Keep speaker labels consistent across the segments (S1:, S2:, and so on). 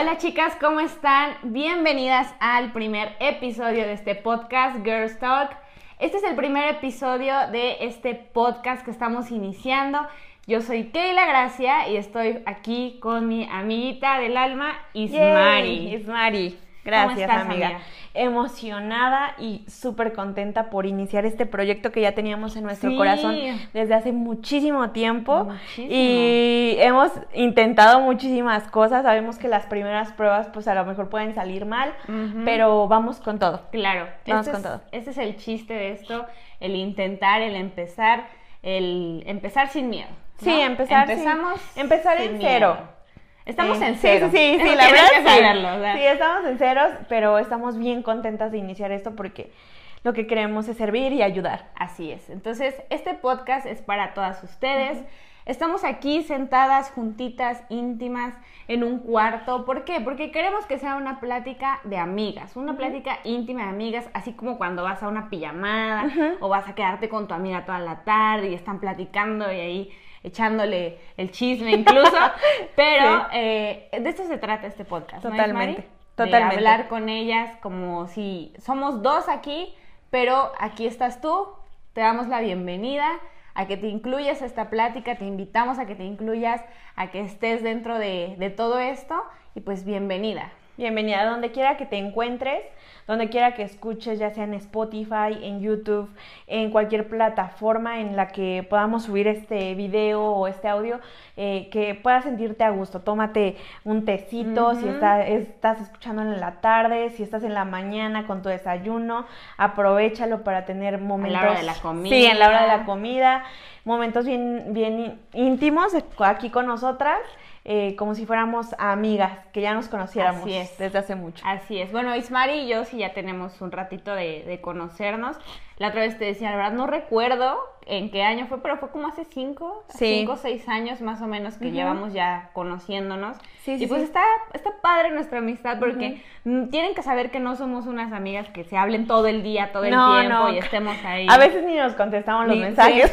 S1: Hola chicas, ¿cómo están? Bienvenidas al primer episodio de este podcast Girls Talk. Este es el primer episodio de este podcast que estamos iniciando. Yo soy Keila Gracia y estoy aquí con mi amiguita del alma, Ismari.
S2: Ismari. Gracias,
S1: estás,
S2: amiga.
S1: amiga?
S2: Emocionada y súper contenta por iniciar este proyecto que ya teníamos en nuestro
S1: Sí.
S2: corazón desde hace muchísimo tiempo.
S1: Muchísimo.
S2: Y hemos intentado muchísimas cosas. Sabemos que las primeras pruebas, pues a lo mejor pueden salir mal, pero vamos con todo.
S1: Claro,
S2: Vamos
S1: este
S2: con
S1: es,
S2: todo.
S1: este es el chiste de esto, el intentar, el empezar, el empezar sin miedo. ¿no?
S2: Sí, empezar sin-
S1: Empezamos
S2: empezar
S1: sin
S2: en
S1: miedo.
S2: cero.
S1: Estamos
S2: Eh,
S1: en cero.
S2: Sí, sí, sí,
S1: Eso
S2: la verdad
S1: que
S2: sí.
S1: saberlo, o sea.
S2: Sí, estamos en ceros, pero estamos bien contentas de iniciar esto porque lo que queremos es servir y ayudar.
S1: Así es. Entonces, este podcast es para todas ustedes. Estamos aquí sentadas, juntitas, íntimas, en un cuarto. ¿Por qué? Porque queremos que sea una plática de amigas, una plática íntima de amigas, así como cuando vas a una pijamada o vas a quedarte con tu amiga toda la tarde y están platicando y ahí echándole el chisme incluso. Pero
S2: Sí.
S1: eh, de esto se trata este podcast. ¿no,
S2: Totalmente,
S1: Ismari?
S2: totalmente.
S1: De hablar con ellas como si somos dos aquí, pero aquí estás tú, te damos la bienvenida a que te incluyas a esta plática, te invitamos a que te incluyas, a que estés dentro de, de todo esto y pues bienvenida.
S2: Bienvenida donde quiera que te encuentres, donde quiera que escuches, ya sea en Spotify, en YouTube, en cualquier plataforma en la que podamos subir este video o este audio, eh, que puedas sentirte a gusto. Tómate un tecito, si está- estás escuchando en la tarde, si estás en la mañana con tu desayuno, aprovechalo para tener momentos.
S1: hora de la comida.
S2: Sí, en la hora de la comida, momentos bien, bien íntimos aquí con nosotras. eh, como si fuéramos amigas, que ya nos conociéramos
S1: Así es.
S2: desde hace mucho.
S1: Así es. Bueno, Ismari y yo sí ya tenemos un ratito de, de conocernos. La otra vez te decía, la verdad no recuerdo en qué año fue, pero fue como hace cinco,
S2: Sí.
S1: cinco o seis años más o menos que llevamos ya conociéndonos.
S2: Sí, sí,
S1: y pues está, está padre nuestra amistad porque tienen que saber que no somos unas amigas que se hablen todo el día, todo el
S2: No,
S1: tiempo
S2: no.
S1: y estemos ahí.
S2: A veces ni nos contestamos los
S1: Ni-
S2: mensajes.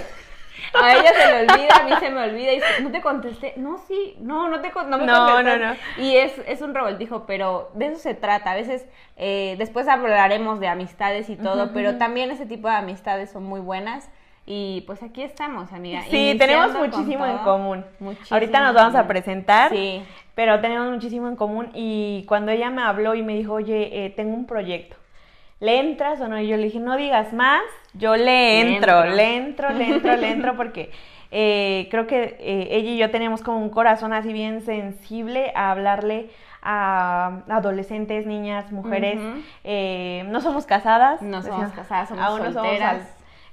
S1: A ella se le olvida, a mí se me olvida y dice, no te contesté. No, sí, no, no te no me
S2: No,
S1: contestaste".
S2: no, no.
S1: Y es, es un revoltijo, pero de eso se trata. A veces, eh, después hablaremos de amistades y todo, pero también ese tipo de amistades son muy buenas. Y pues aquí estamos, amiga.
S2: Sí, tenemos muchísimo en común.
S1: Muchísimo
S2: Ahorita nos vamos a presentar,
S1: Sí.
S2: pero tenemos muchísimo en común. Y cuando ella me habló y me dijo, oye, eh, tengo un proyecto, ¿le entras o no? Y yo le dije, no digas más, yo le
S1: Le
S2: entro, le entro, le entro, le entro, porque eh, creo que eh, ella y yo tenemos como un corazón así bien sensible a hablarle a adolescentes, niñas, mujeres. Eh, no somos casadas.
S1: No somos
S2: decimos,
S1: casadas, somos
S2: aún no somos
S1: solteras.
S2: al-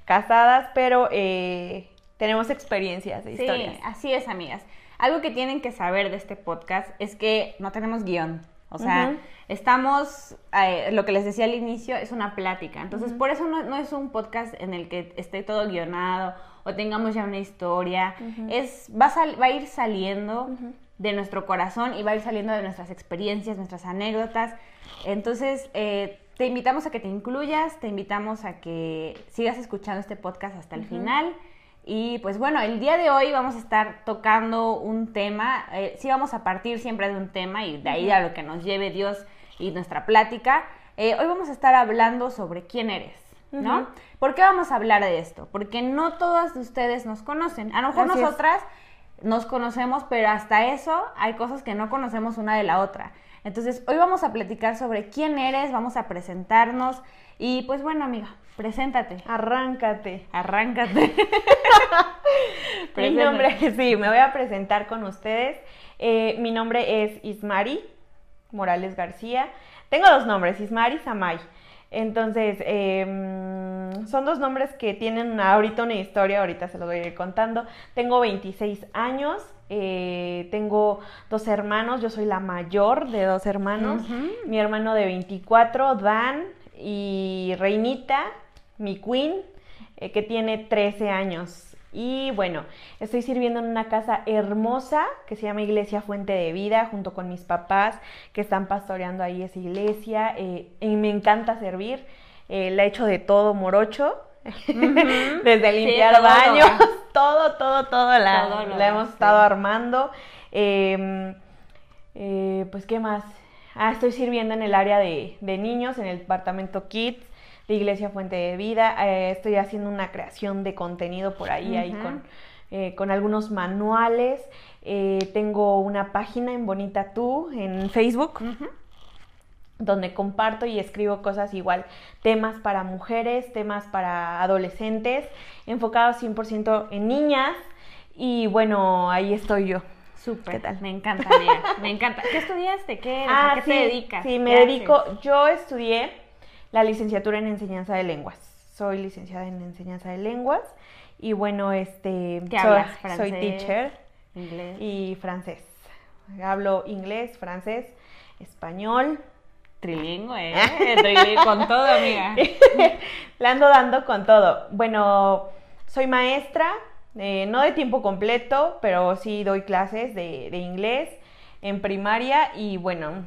S2: casadas, pero eh, tenemos experiencias, de
S1: Sí,
S2: historias.
S1: así es, amigas. Algo que tienen que saber de este podcast es que no tenemos guion. O sea, estamos, eh, lo que les decía al inicio, es una plática. Entonces, por eso no, no es un podcast en el que esté todo guionado o tengamos ya una historia. Es, va a, sal- va a ir saliendo de nuestro corazón y va a ir saliendo de nuestras experiencias, nuestras anécdotas. Entonces, eh, te invitamos a que te incluyas, te invitamos a que sigas escuchando este podcast hasta el final. Y pues bueno, el día de hoy vamos a estar tocando un tema, eh, sí vamos a partir siempre de un tema y de ahí a lo que nos lleve Dios y nuestra plática. Eh, hoy vamos a estar hablando sobre quién eres, ¿no? ¿Por qué vamos a hablar de esto? Porque no todas de ustedes nos conocen. A lo mejor
S2: Así es.
S1: nosotras nos conocemos, pero hasta eso hay cosas que no conocemos una de la otra. Entonces, hoy vamos a platicar sobre quién eres, vamos a presentarnos y pues bueno, amiga, preséntate.
S2: Arráncate.
S1: Arráncate.
S2: Mi nombre, sí, me voy a presentar con ustedes. Eh, mi nombre es Ismari Morales García. Tengo dos nombres, Ismari y Samay. Entonces, eh, mm, son dos nombres que tienen ahorita una historia, ahorita se los voy a ir contando. Tengo 26 años, eh, tengo dos hermanos, yo soy la mayor de dos hermanos. Mi hermano de 24, Dan, y Reinita, mi queen, eh, que tiene 13 años. Y bueno, estoy sirviendo en una casa hermosa que se llama Iglesia Fuente de Vida, junto con mis papás que están pastoreando ahí esa iglesia. eh, y me encanta servir. Eh, la he hecho de todo morocho. Desde
S1: Sí,
S2: limpiar
S1: todo lo
S2: baños, todo, todo, todo la,
S1: Todo lo
S2: la hemos estado
S1: sí.
S2: armando. Eh, pues, ¿qué más? Ah, estoy sirviendo en el área de, de niños, en el departamento Kids de Iglesia Fuente de Vida. Eh, estoy haciendo una creación de contenido por ahí, ahí con, eh, con algunos manuales. tengo una página en Bonita Tú en Facebook. donde comparto y escribo cosas igual, temas para mujeres, temas para adolescentes, enfocados 100% en niñas. Y bueno, ahí estoy yo.
S1: Súper. ¿Qué tal? Me encanta. Me encanta. ¿Qué estudiaste? ¿Qué, ¿A qué
S2: te
S1: dedicas?
S2: Sí, me dedico. Yo estudié la licenciatura en enseñanza de lenguas. Soy licenciada en enseñanza de lenguas. Y bueno, este.
S1: ¿Qué hablas? ¿Francés,
S2: soy teacher.
S1: Inglés.
S2: Y francés. Hablo inglés, francés, español.
S1: Trilingüe, ¿eh? Trilingüe con todo, amiga.
S2: La ando dando con todo. Bueno, soy maestra, eh, no de tiempo completo, pero sí doy clases de, inglés en primaria y bueno,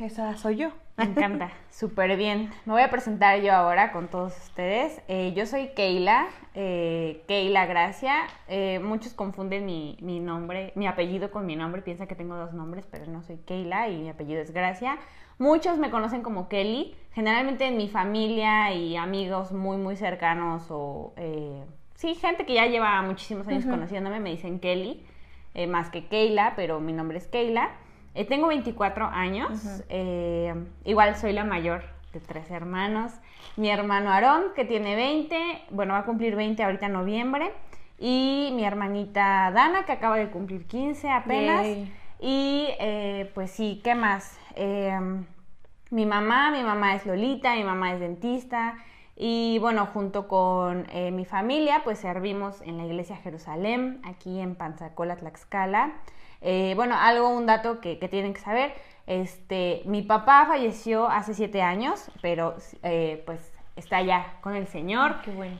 S2: esa soy yo.
S1: Me encanta, súper bien. Me voy a presentar yo ahora con todos ustedes. Eh, yo soy Keila, eh, Keila Gracia. muchos confunden mi, mi, nombre, mi apellido con mi nombre, piensan que tengo dos nombres, pero no soy Keila y mi apellido es Gracia. Muchos me conocen como Kelly, generalmente en mi familia y amigos muy, muy cercanos o sí, gente que ya lleva muchísimos años conociéndome me dicen Kelly, eh, más que Keila, pero mi nombre es Keila. Eh, tengo 24 años, eh, igual soy la mayor de tres hermanos. Mi hermano Aarón, que tiene 20, bueno, va a cumplir 20 ahorita en noviembre. Y mi hermanita Dana, que acaba de cumplir 15 apenas. Y pues sí, ¿qué más? mi mamá, mi mamá es Lolita, mi mamá es dentista. Y bueno, junto con eh, mi familia, pues servimos en la iglesia Jerusalén, aquí en Panzacola, Tlaxcala. Eh, bueno, algo, un dato que, tienen que saber, este, mi papá falleció hace siete años, pero eh, pues está ya con el Señor.
S2: qué bueno.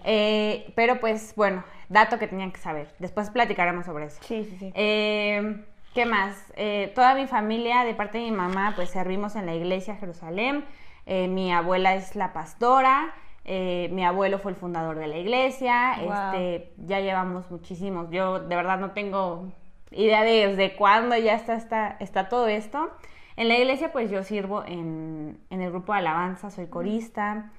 S1: pero pues bueno, dato que tenían que saber. Después platicaremos sobre eso.
S2: Sí, sí, sí.
S1: ¿Qué más? toda mi familia, de parte de mi mamá, pues servimos en la iglesia Jerusalén. mi abuela es la pastora. Eh, mi abuelo fue el fundador de la iglesia, este, ya llevamos muchísimos, yo de verdad no tengo idea de desde cuándo ya está, está, está todo esto. En la iglesia pues yo sirvo en, en el grupo de alabanza, soy corista,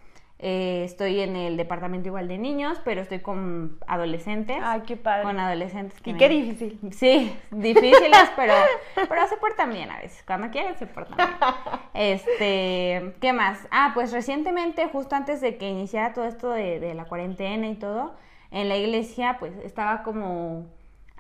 S1: eh, estoy en el departamento igual de niños, pero estoy con adolescentes.
S2: Ay, qué padre.
S1: Con adolescentes.
S2: y qué difícil.
S1: Sí, difíciles, pero, pero se portan bien a veces. Cuando quieren se portan bien. Este, ¿qué más? Ah, pues recientemente, justo antes de que iniciara todo esto de, de la cuarentena y todo, en la iglesia pues estaba como...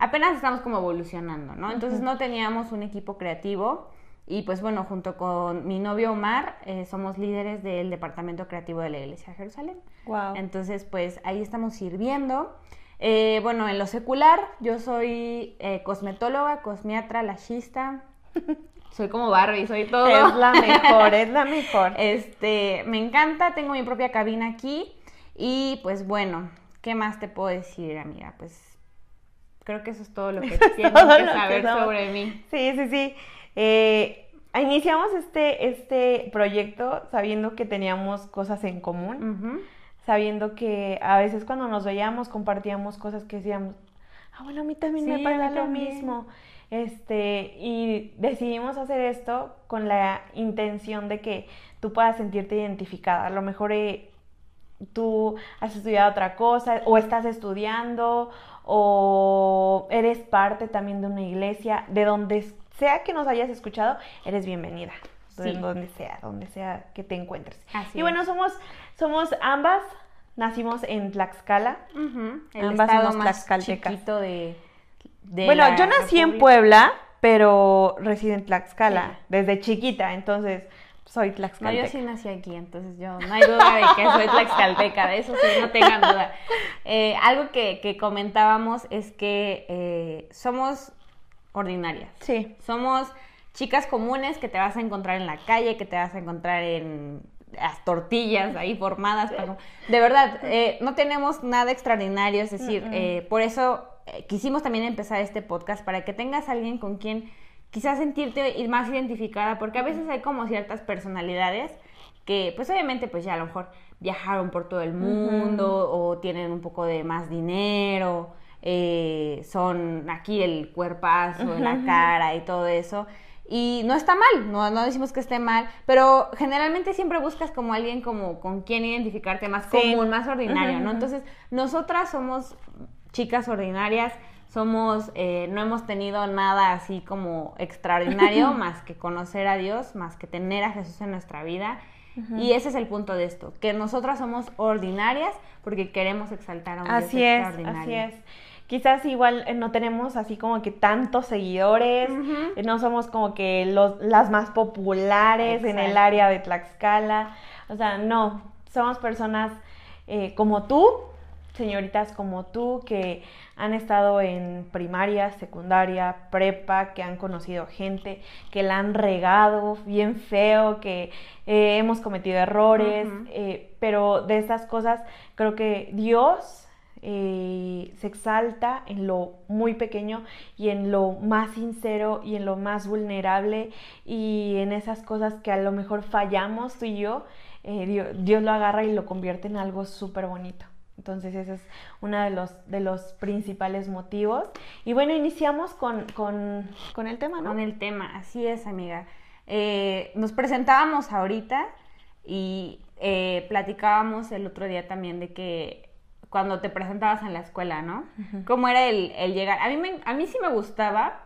S1: Apenas estamos como evolucionando, ¿no? Entonces no teníamos un equipo creativo y pues bueno, junto con mi novio Omar, eh, somos líderes del departamento creativo de la Iglesia de Jerusalén.
S2: Wow.
S1: Entonces, pues ahí estamos sirviendo. Eh, bueno, en lo secular, yo soy eh, cosmetóloga, cosmiatra, lashista. soy como Barbie, soy todo.
S2: Es la mejor, es la mejor.
S1: Este, me encanta, tengo mi propia cabina aquí. Y pues bueno, ¿qué más te puedo decir, amiga? Pues creo que eso es todo lo que tienes que saber sobre mí.
S2: Sí, sí, sí. Eh, iniciamos este, este proyecto sabiendo que teníamos cosas en común, sabiendo que a veces cuando nos veíamos compartíamos cosas que decíamos, ah, bueno, a mí también me pasa lo mismo. Este, y decidimos hacer esto con la intención de que tú puedas sentirte identificada. A lo mejor eh, tú has estudiado otra cosa o estás estudiando o eres parte también de una iglesia, de donde sea que nos hayas escuchado, eres bienvenida. Donde sea, donde sea que te encuentres. y bueno, somos, somos ambas, nacimos en Tlaxcala.
S1: El ambas estado más chiquito de,
S2: Bueno, yo nací en Puebla, pero resido en Tlaxcala desde chiquita, entonces soy tlaxcalteca.
S1: No, yo sí nací aquí, entonces yo no hay duda de que soy tlaxcalteca, de eso sí, no tengan duda. Eh, algo que, comentábamos es que eh, somos ordinarias.
S2: Sí.
S1: Somos chicas comunes que te vas a encontrar en la calle, que te vas a encontrar en las tortillas ahí formadas. De verdad, eh, no tenemos nada extraordinario, es decir, por eso quisimos también empezar este podcast, para que tengas alguien con quien quizás sentirte más identificada, porque a veces hay como ciertas personalidades que pues obviamente pues ya a lo mejor viajaron por todo el mundo o tienen un poco de más dinero eh, son aquí el cuerpazo, la cara y todo eso. Y no está mal, no, no decimos que esté mal, pero generalmente siempre buscas como alguien como con quien identificarte más común, más ordinario, ¿no? Entonces, nosotras somos chicas ordinarias, somos, eh, no hemos tenido nada así como extraordinario más que conocer a Dios, más que tener a Jesús en nuestra vida. Y ese es el punto de esto, que nosotras somos ordinarias porque queremos exaltar a un
S2: así
S1: Dios
S2: es,
S1: extraordinario.
S2: Así es. Quizás igual eh, no tenemos así como que tantos seguidores, eh, no somos como que los, las más populares en el área de Tlaxcala. O sea, no, somos personas eh, como tú, señoritas como tú, que han estado en primaria, secundaria, prepa, que han conocido gente, que la han regado bien feo, que eh, hemos cometido errores, eh, pero de estas cosas creo que Dios eh, se exalta en lo muy pequeño y en lo más sincero y en lo más vulnerable y en esas cosas que a lo mejor fallamos tú y yo, Dios, Dios lo agarra y lo convierte en algo súper bonito. Entonces ese es uno de los, de los principales motivos. Y bueno, iniciamos con, con, con el tema, ¿no?
S1: Con el tema, así es, amiga. Eh, nos presentábamos ahorita y eh, platicábamos el otro día también de que cuando te presentabas en la escuela, ¿no? ¿Cómo era el, el llegar? A mí, me- a mí sí me gustaba,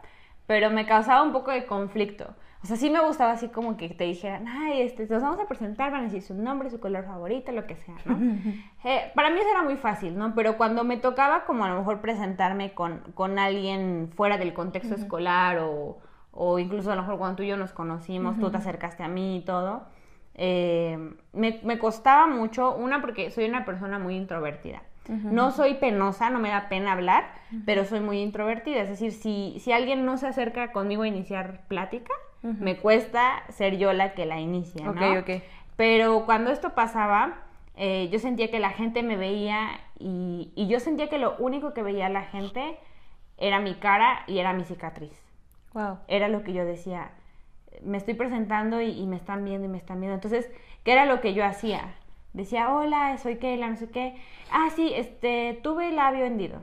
S1: pero me causaba un poco de conflicto. O sea, sí me gustaba así como que te dijeran, ay, este, nos vamos a presentar, van a decir su nombre, su color favorito, lo que sea, ¿no? Eh, para mí eso era muy fácil, ¿no? Pero cuando me tocaba como a lo mejor presentarme con, con alguien fuera del contexto escolar o, o incluso a lo mejor cuando tú y yo nos conocimos, tú te acercaste a mí y todo, eh, me, me costaba mucho, una porque soy una persona muy introvertida. No soy penosa, no me da pena hablar, pero soy muy introvertida. Es decir, si, si alguien no se acerca conmigo a iniciar plática, me cuesta ser yo la que la inicia, ¿no?
S2: Ok, ok.
S1: Pero cuando esto pasaba, eh, yo sentía que la gente me veía y, y yo sentía que lo único que veía la gente era mi cara y era mi cicatriz.
S2: Wow.
S1: Era lo que yo decía, me estoy presentando y, y me están viendo y me están viendo. Entonces, ¿qué era lo que yo hacía? Decía, hola, soy Keila, no sé qué. Ah, sí, este, tuve labio hendido,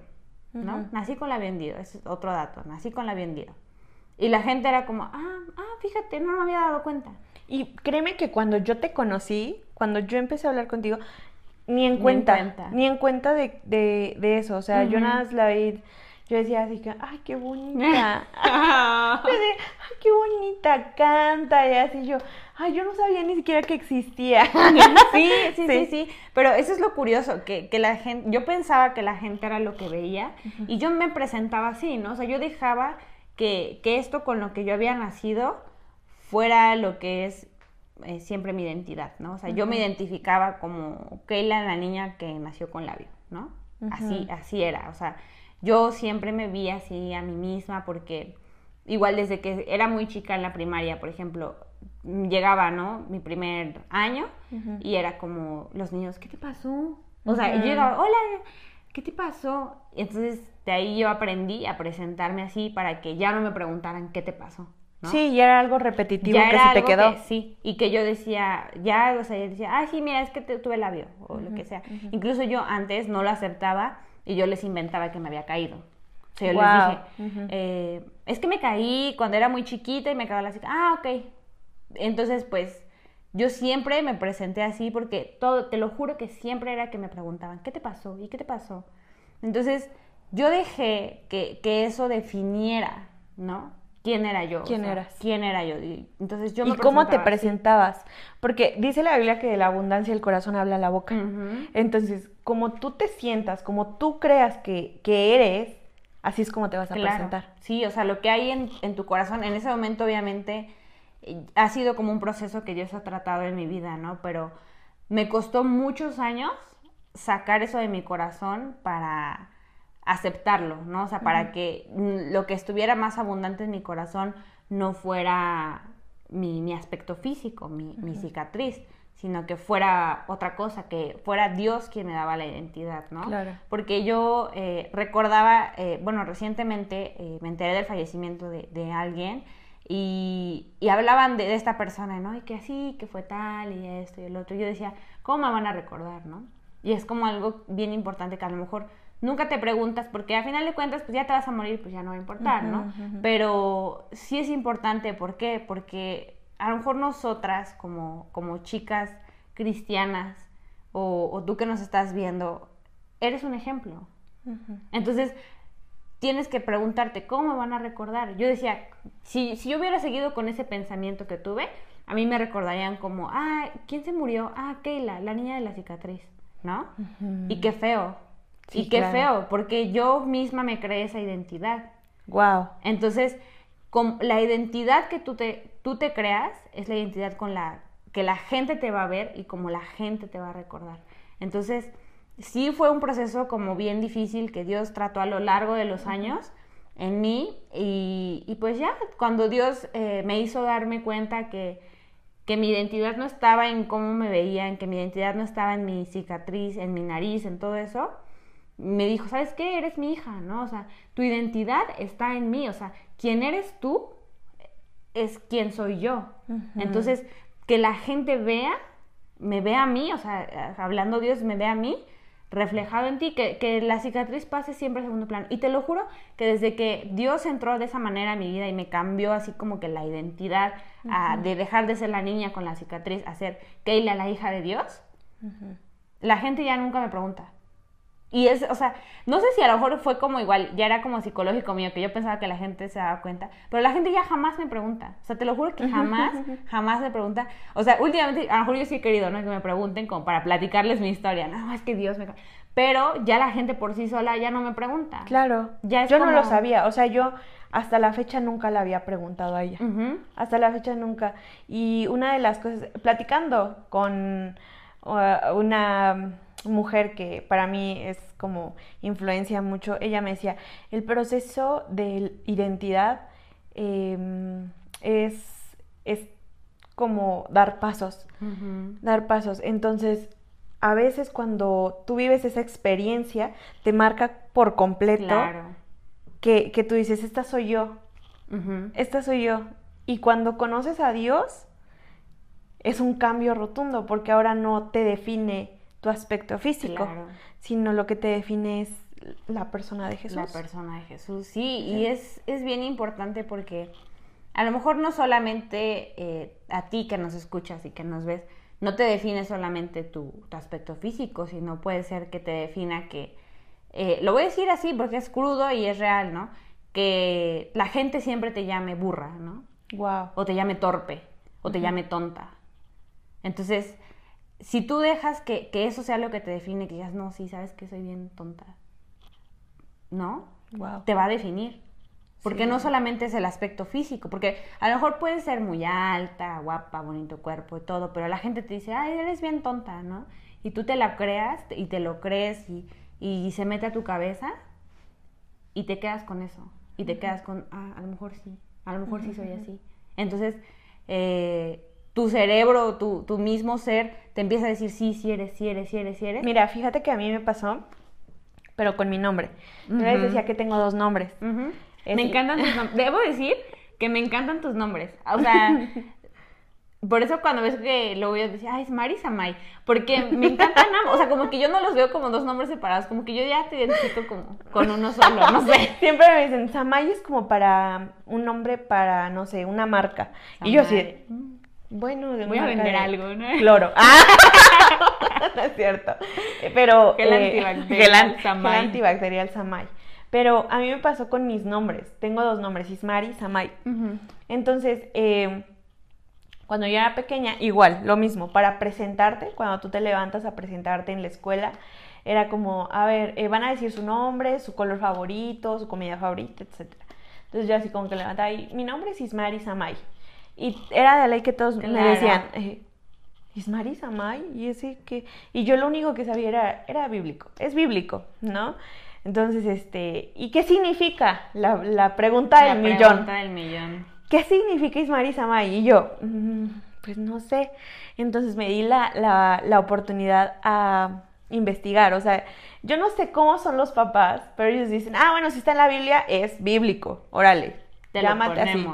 S1: ¿no? Nací con labio hendido, es otro dato, nací con labio hendido. Y la gente era como, ah, ah, fíjate, no me había dado cuenta.
S2: Y créeme que cuando yo te conocí, cuando yo empecé a hablar contigo, ni en
S1: Ni en
S2: cuenta,
S1: cuenta.
S2: ni en cuenta de, de, de eso. O sea, yo nada más la vi, yo decía así que, ay, qué bonita. Yo decía, ay, qué bonita canta. Y así yo, ay, yo no sabía ni siquiera que existía.
S1: Sí, sí, sí,
S2: Sí.
S1: sí, Pero eso es lo curioso, que, que la gente, yo pensaba que la gente era lo que veía y yo me presentaba así, ¿no? O sea, yo dejaba que, que esto con lo que yo había nacido fuera lo que es eh, siempre mi identidad, ¿no? O sea, yo me identificaba como Keila, la niña que nació con labio, ¿no? Así, así era, o sea, yo siempre me vi así a mí misma porque igual desde que era muy chica en la primaria, por ejemplo, mm, llegaba, ¿no? Mi primer año y era como los niños, ¿qué te pasó? O sea, yo llegaba, hola, ¿qué te pasó? Entonces de ahí yo aprendí a presentarme así para que ya no me preguntaran qué te pasó. ¿no?
S2: Sí, y era algo repetitivo
S1: Ya
S2: que se te quedó.
S1: que- sí, y que yo decía, ya, o sea, yo decía, ah, sí, mira, es que te- tuve labio, o lo que sea. Incluso yo antes no lo aceptaba y yo les inventaba que me había caído. O sea, yo les dije, eh, es que me caí cuando era muy chiquita y me cagaba la chica. Ah, ok. Entonces, pues, yo siempre me presenté así porque todo, te lo juro que siempre era que me preguntaban, ¿qué te pasó? ¿Y qué te pasó? Entonces, yo dejé que, que eso definiera, ¿no? ¿Quién era yo? O
S2: ¿Quién
S1: sea,
S2: eras?
S1: ¿Quién era yo? Y entonces yo
S2: ¿Y
S1: me
S2: cómo te
S1: así.
S2: presentabas? Porque dice la Biblia que de la abundancia del corazón habla la boca. Entonces, como tú te sientas, como tú creas que, que eres, así es como te vas a
S1: Claro.
S2: presentar.
S1: Sí, o sea, lo que hay en, en tu corazón, en ese momento obviamente ha sido como un proceso que Dios ha tratado en mi vida, ¿no? Pero me costó muchos años sacar eso de mi corazón para aceptarlo, ¿no? O sea, para que lo que estuviera más abundante en mi corazón no fuera mi, mi aspecto físico, mi, mi cicatriz, sino que fuera otra cosa, que fuera Dios quien me daba la identidad, ¿no?
S2: Claro.
S1: Porque yo eh, recordaba, eh, bueno, recientemente eh, me enteré del fallecimiento de, de alguien y, y hablaban de, de esta persona, ¿no? Y que así, que fue tal y esto y el otro. Y yo decía, ¿cómo me van a recordar, no? Y es como algo bien importante que a lo mejor nunca te preguntas, porque a final de cuentas, pues ya te vas a morir, pues ya no va a importar, ¿no? Pero sí es importante, ¿por qué? Porque a lo mejor nosotras, como, como chicas cristianas, o, o tú que nos estás viendo, eres un ejemplo. Entonces, tienes que preguntarte, ¿cómo me van a recordar? Yo decía, si, si yo hubiera seguido con ese pensamiento que tuve, a mí me recordarían como, ah, ¿quién se murió? Ah, Keila, la niña de la cicatriz, ¿no? Y qué feo. y qué feo, porque yo misma me creé esa identidad.
S2: Wow.
S1: Entonces, con la identidad que tú te, tú te creas es la identidad con la que la gente te va a ver y como la gente te va a recordar. Entonces, sí fue un proceso como bien difícil que Dios trató a lo largo de los años en mí y, pues ya, cuando Dios eh, me hizo darme cuenta que, que mi identidad no estaba en cómo me veían, que mi identidad no estaba en mi cicatriz, en mi nariz, en todo eso, me dijo, ¿sabes qué? Eres mi hija, ¿no? O sea, tu identidad está en mí, o sea, quién eres tú es quien soy yo. Entonces, que la gente vea, me vea a mí, o sea, hablando Dios, me vea a mí, reflejado en ti, que, que, la cicatriz pase siempre a segundo plano. Y te lo juro que desde que Dios entró de esa manera a mi vida y me cambió así como que la identidad de dejar de ser la niña con la cicatriz a ser Keila, la hija de Dios, la gente ya nunca me pregunta. Y es, o sea, no sé si a lo mejor fue como igual, ya era como psicológico mío, que yo pensaba que la gente se daba cuenta, pero la gente ya jamás me pregunta. O sea, te lo juro que jamás, jamás me pregunta. O sea, últimamente, a lo mejor yo sí he querido, ¿no? Que me pregunten como para platicarles mi historia. No, es que Dios me... Pero ya la gente por sí sola ya no me pregunta.
S2: Claro. Ya yo no lo sabía. O sea, yo hasta la fecha nunca la había preguntado a ella. Hasta la fecha nunca. Y una de las cosas, platicando con uh, una mujer que para mí es como influencia mucho, ella me decía, el proceso de identidad em, es, es como dar pasos, dar pasos. Entonces, a veces cuando tú vives esa experiencia, te marca por completo que, que, tú dices, esta soy yo, esta soy yo. Y cuando conoces a Dios, es un cambio rotundo, porque ahora no te define tu aspecto físico, sino lo que te define es la persona de Jesús.
S1: La persona de Jesús, sí, y es, es bien importante porque a lo mejor no solamente eh, a ti que nos escuchas y que nos ves, no te define solamente tu, aspecto físico, sino puede ser que te defina que, eh, lo voy a decir así porque es crudo y es real, ¿no? Que la gente siempre te llame burra, ¿no?
S2: Wow.
S1: O te llame torpe, o te llame tonta. Entonces, si tú dejas que, eso sea lo que te define, que digas, no, sí, sabes que soy bien tonta, ¿no? Te va a definir. Porque no solamente es el aspecto físico, porque a lo mejor puedes ser muy alta, guapa, bonito cuerpo y todo, pero la gente te dice, ay, eres bien tonta, ¿no? Y tú te la creas y te lo crees y, y se mete a tu cabeza y te quedas con eso. Y te quedas con, ah, a lo mejor sí, a lo mejor sí soy así. Entonces, eh, tu cerebro, tu, tu, mismo ser, te empieza a decir, sí, sí eres, sí eres, sí eres, sí eres.
S2: Mira, fíjate que a mí me pasó, pero con mi nombre. Yo les decía que tengo dos nombres.
S1: Me encantan tus nombres. Debo decir que me encantan tus nombres. O sea, por eso cuando ves que lo voy a decir, ay, es Mari Samay. Porque me encantan O sea, como que yo no los veo como dos nombres separados. Como que yo ya te identifico como con uno solo, no sé.
S2: Siempre me dicen, Samay es como para un nombre para, no sé, una marca. Y yo así, bueno,
S1: voy a vender algo, ¿no?
S2: Cloro. Ah, no es cierto. Pero
S1: gel eh, antibacterial
S2: Samay. antibacterial Samay. Pero a mí me pasó con mis nombres. Tengo dos nombres, Ismari y Samay. Entonces, eh, cuando yo era pequeña, igual, lo mismo, para presentarte, cuando tú te levantas a presentarte en la escuela, era como, a ver, eh, van a decir su nombre, su color favorito, su comida favorita, etc. Entonces yo así como que levantaba y mi nombre es Ismari Samay. Y era de ley que todos me decían, eh, Ismari Samay, y ese que... Y yo lo único que sabía era, era bíblico, es bíblico, ¿no? Entonces, este, ¿y qué significa la, la pregunta del millón?
S1: La pregunta del millón.
S2: ¿Qué significa Ismari Samay? Y yo, mm, pues no sé. Entonces me di la, la, la, oportunidad a investigar. O sea, yo no sé cómo son los papás, pero ellos dicen, ah, bueno, si está en la Biblia, es bíblico. Órale,
S1: Te llámate así.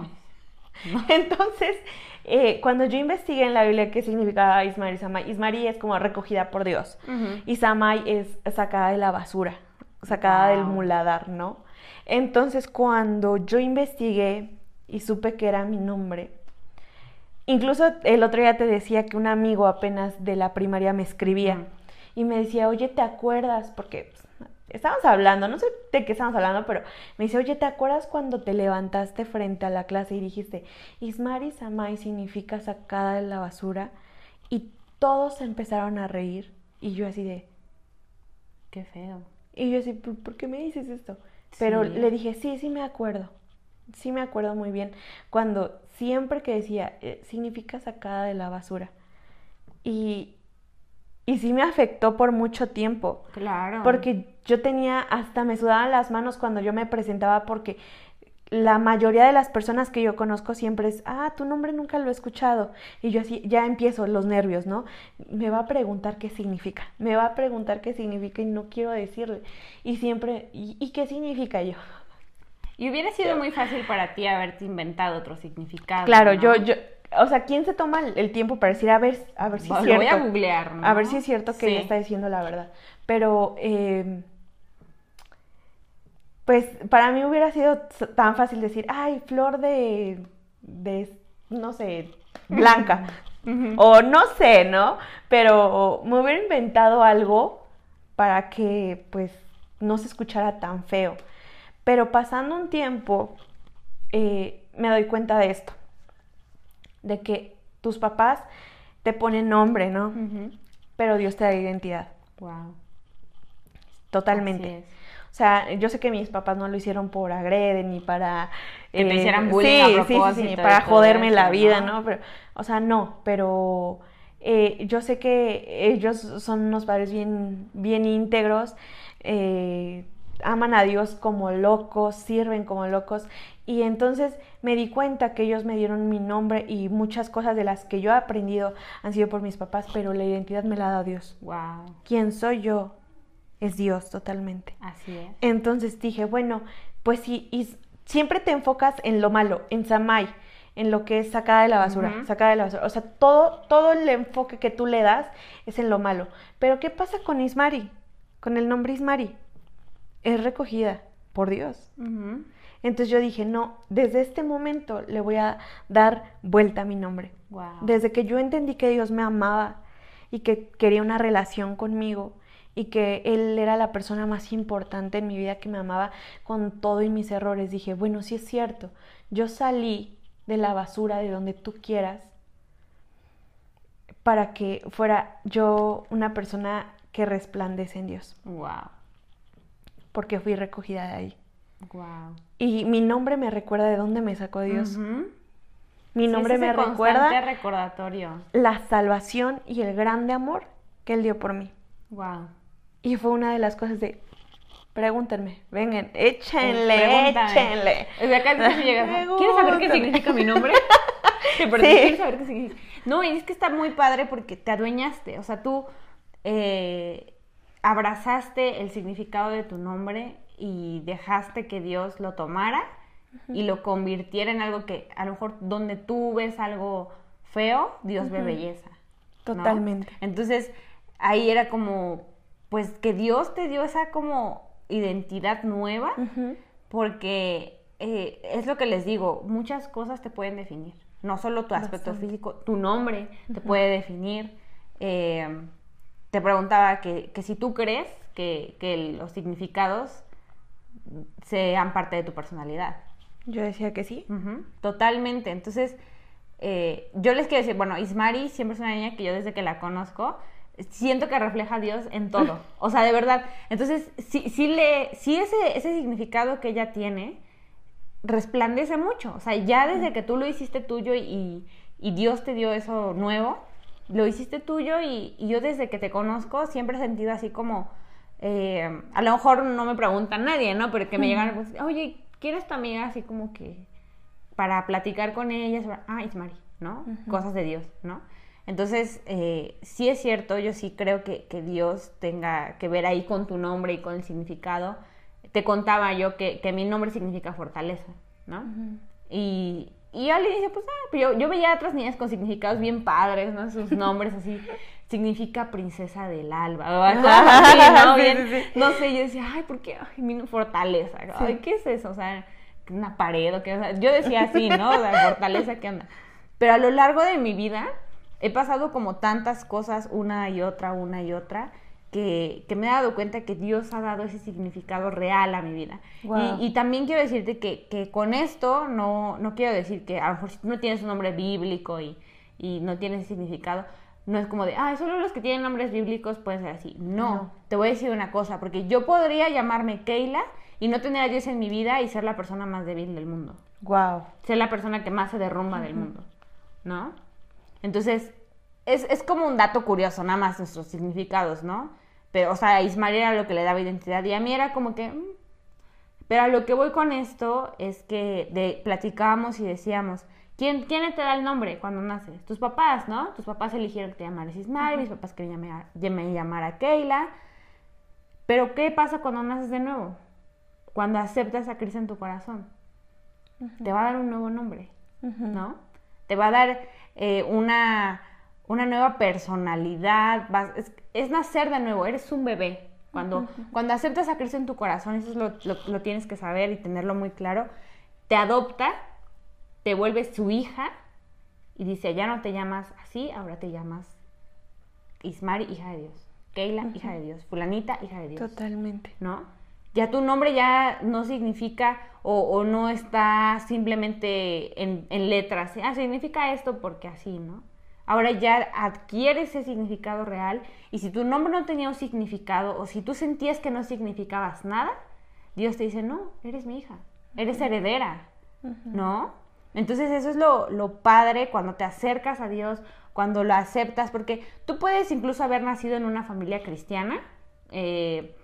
S2: Entonces, eh, cuando yo investigué en la Biblia qué significaba Ismari y Samay, Ismari es como recogida por Dios y Samay es sacada de la basura. sacada del muladar, ¿no? Entonces, cuando yo investigué y supe que era mi nombre, incluso el otro día te decía que un amigo apenas de la primaria me escribía y me decía, oye, ¿te acuerdas? Porque estábamos hablando, no sé de qué estábamos hablando, pero me dice, oye, ¿te acuerdas cuando te levantaste frente a la clase y dijiste, Ismari Samai significa sacada de la basura? Y todos empezaron a reír y yo así de,
S1: Qué feo.
S2: y yo así, ¿por, por qué me dices esto? Pero
S1: Sí.
S2: le dije, sí, sí me acuerdo. Sí me acuerdo muy bien. Cuando siempre que decía, eh, significa sacada de la basura. Y, y sí me afectó por mucho tiempo.
S1: Claro.
S2: Porque yo tenía, hasta me sudaban las manos cuando yo me presentaba porque la mayoría de las personas que yo conozco siempre es, ah, tu nombre nunca lo he escuchado. Y yo así, ya empiezo los nervios, ¿no? Me va a preguntar qué significa, me va a preguntar qué significa y no quiero decirle. Y siempre, ¿y, y qué significa yo?
S1: Y hubiera sido muy fácil para ti haberte inventado otro significado.
S2: Claro,
S1: ¿no?
S2: yo, yo, o sea, ¿quién se toma el, tiempo para decir, a ver, a ver si es cierto?
S1: voy a googlear, ¿no?
S2: A ver si es cierto que
S1: Sí.
S2: ella está diciendo la verdad. Pero, eh, pues para mí hubiera sido tan fácil decir, ay, flor de, de no sé, blanca. O no sé, ¿no? Pero me hubiera inventado algo para que, pues, no se escuchara tan feo. Pero pasando un tiempo, eh, me doy cuenta de esto. De que tus papás te ponen nombre, ¿no? Pero Dios te da identidad.
S1: Wow.
S2: Totalmente. O sea, yo sé que mis papás no lo hicieron por agrede ni para...
S1: Que te
S2: eh,
S1: hicieran bullying
S2: sí,
S1: a
S2: sí, sí, para joderme la vida,
S1: ¿no?
S2: ¿no? Pero, o sea, no, pero eh, yo sé que ellos son unos padres bien, bien íntegros, eh, aman a Dios como locos, sirven como locos. Y entonces me di cuenta que ellos me dieron mi nombre y muchas cosas de las que yo he aprendido han sido por mis papás, pero la identidad me la ha dado Dios.
S1: Wow.
S2: ¿Quién soy yo? Es Dios totalmente.
S1: Así es.
S2: Entonces dije, bueno, pues sí, y siempre te enfocas en lo malo, en Samai, en lo que es sacada de la basura, sacada de la basura. O sea, todo, todo el enfoque que tú le das es en lo malo. Pero ¿qué pasa con Ismari? Con el nombre Ismari. Es recogida por Dios. Entonces yo dije, no, desde este momento le voy a dar vuelta a mi nombre.
S1: Wow.
S2: Desde que yo entendí que Dios me amaba y que quería una relación conmigo y que Él era la persona más importante en mi vida que me amaba con todo y mis errores, dije, bueno, sí es cierto, yo salí de la basura de donde tú quieras para que fuera yo una persona que resplandece en Dios,
S1: Wow.
S2: porque fui recogida de ahí.
S1: Wow.
S2: Y mi nombre me recuerda de dónde me sacó Dios. Mi
S1: Sí,
S2: nombre me recuerda
S1: recordatorio.
S2: la salvación y el grande amor que Él dio por mí.
S1: Wow.
S2: Y fue una de las cosas de, pregúntenme, vengan, échenle, échenle.
S1: O sea, casi que llegas. ¿Quieres saber qué significa mi nombre? Sí. ¿quieres saber qué significa? No, y es que está muy padre porque te adueñaste. O sea, tú eh, abrazaste el significado de tu nombre y dejaste que Dios lo tomara y lo convirtiera en algo que a lo mejor donde tú ves algo feo, Dios ve belleza. ¿no?
S2: Totalmente.
S1: Entonces, ahí era como, pues que Dios te dio esa como identidad nueva, porque eh, es lo que les digo, muchas cosas te pueden definir. No solo tu aspecto
S2: Bastante.
S1: físico, tu nombre te puede definir. Eh, te preguntaba que, que si tú crees que, que los significados sean parte de tu personalidad.
S2: Yo decía que sí.
S1: Totalmente. Entonces, eh, yo les quiero decir, bueno, Ismari siempre es una niña que yo desde que la conozco, siento que refleja a Dios en todo. O sea, de verdad. Entonces, sí, sí, le, sí ese, ese significado que ella tiene resplandece mucho. O sea, ya desde que tú lo hiciste tuyo y, y Dios te dio eso nuevo, lo hiciste tuyo y, y yo desde que te conozco siempre he sentido así como, eh, a lo mejor no me pregunta nadie, ¿no? Pero que me llegan, pues, oye, ¿quieres tu amiga? Así como que para platicar con ella sobre, ah, Ismari, ¿no?
S2: Ujú.
S1: Cosas de Dios, ¿no? Entonces, eh, sí es cierto, yo sí creo que, que Dios tenga que ver ahí con tu nombre y con el significado. Te contaba yo que, que mi nombre significa fortaleza, ¿no?
S2: Ujú.
S1: Y, y yo al inicio, pues, ah, pero yo, yo veía a otras niñas con significados bien padres, ¿no? Sus nombres así. Significa princesa del alba. O ¿no? no sé, yo decía, ay, ¿por qué? Ay, mi fortaleza. Ay, ¿qué es eso? O sea, una pared o qué. yo decía así, ¿no? La fortaleza, ¿qué onda? Pero a lo largo de mi vida he pasado como tantas cosas, una y otra, una y otra, que, me he dado cuenta que Dios ha dado ese significado real a mi vida. Y, también quiero decirte que, con esto no, no quiero decir que a lo mejor si tú no tienes un nombre bíblico y, y no tienes significado, no es como de, ah, solo los que tienen nombres bíblicos pueden ser así. No, te voy a decir una cosa, porque yo podría llamarme Keila y no tener a Dios en mi vida y ser la persona más débil del mundo.
S2: Wow.
S1: Ser la persona que más se derrumba del mundo, ¿no? Entonces, es, es, como un dato curioso, nada más nuestros significados, ¿no? Pero, o sea, a Ismael era lo que le daba identidad y a mí era como que... Mm. Pero a lo que voy con esto es que de, platicábamos y decíamos, ¿Quién, ¿Quién te da el nombre cuando naces? Tus papás, ¿no? Tus papás eligieron que te llamaras Ismael, mis papás querían me, me llamara Keila. Pero ¿qué pasa cuando naces de nuevo? Cuando aceptas a Cristo en tu corazón. Te va a dar un nuevo nombre, ¿no? Te va a dar eh, una, una nueva personalidad. es, nacer de nuevo, eres un bebé. Cuando, cuando aceptas a Cristo en tu corazón, eso es lo, lo tienes que saber y tenerlo muy claro, te adopta te vuelves su hija y dice, ya no te llamas así, ahora te llamas Ismari, hija de Dios. Keila, hija de Dios. Fulanita, hija de Dios.
S2: Totalmente.
S1: ¿No? Ya tu nombre ya no significa o, no está simplemente en, en, letras. Ah, significa esto porque así, ¿no? Ahora ya adquiere ese significado real y si tu nombre no tenía un significado o si tú sentías que no significabas nada, Dios te dice, no, eres mi hija, eres heredera, ¿no? Entonces eso es lo, padre cuando te acercas a Dios, cuando lo aceptas, porque tú puedes incluso haber nacido en una familia cristiana eh,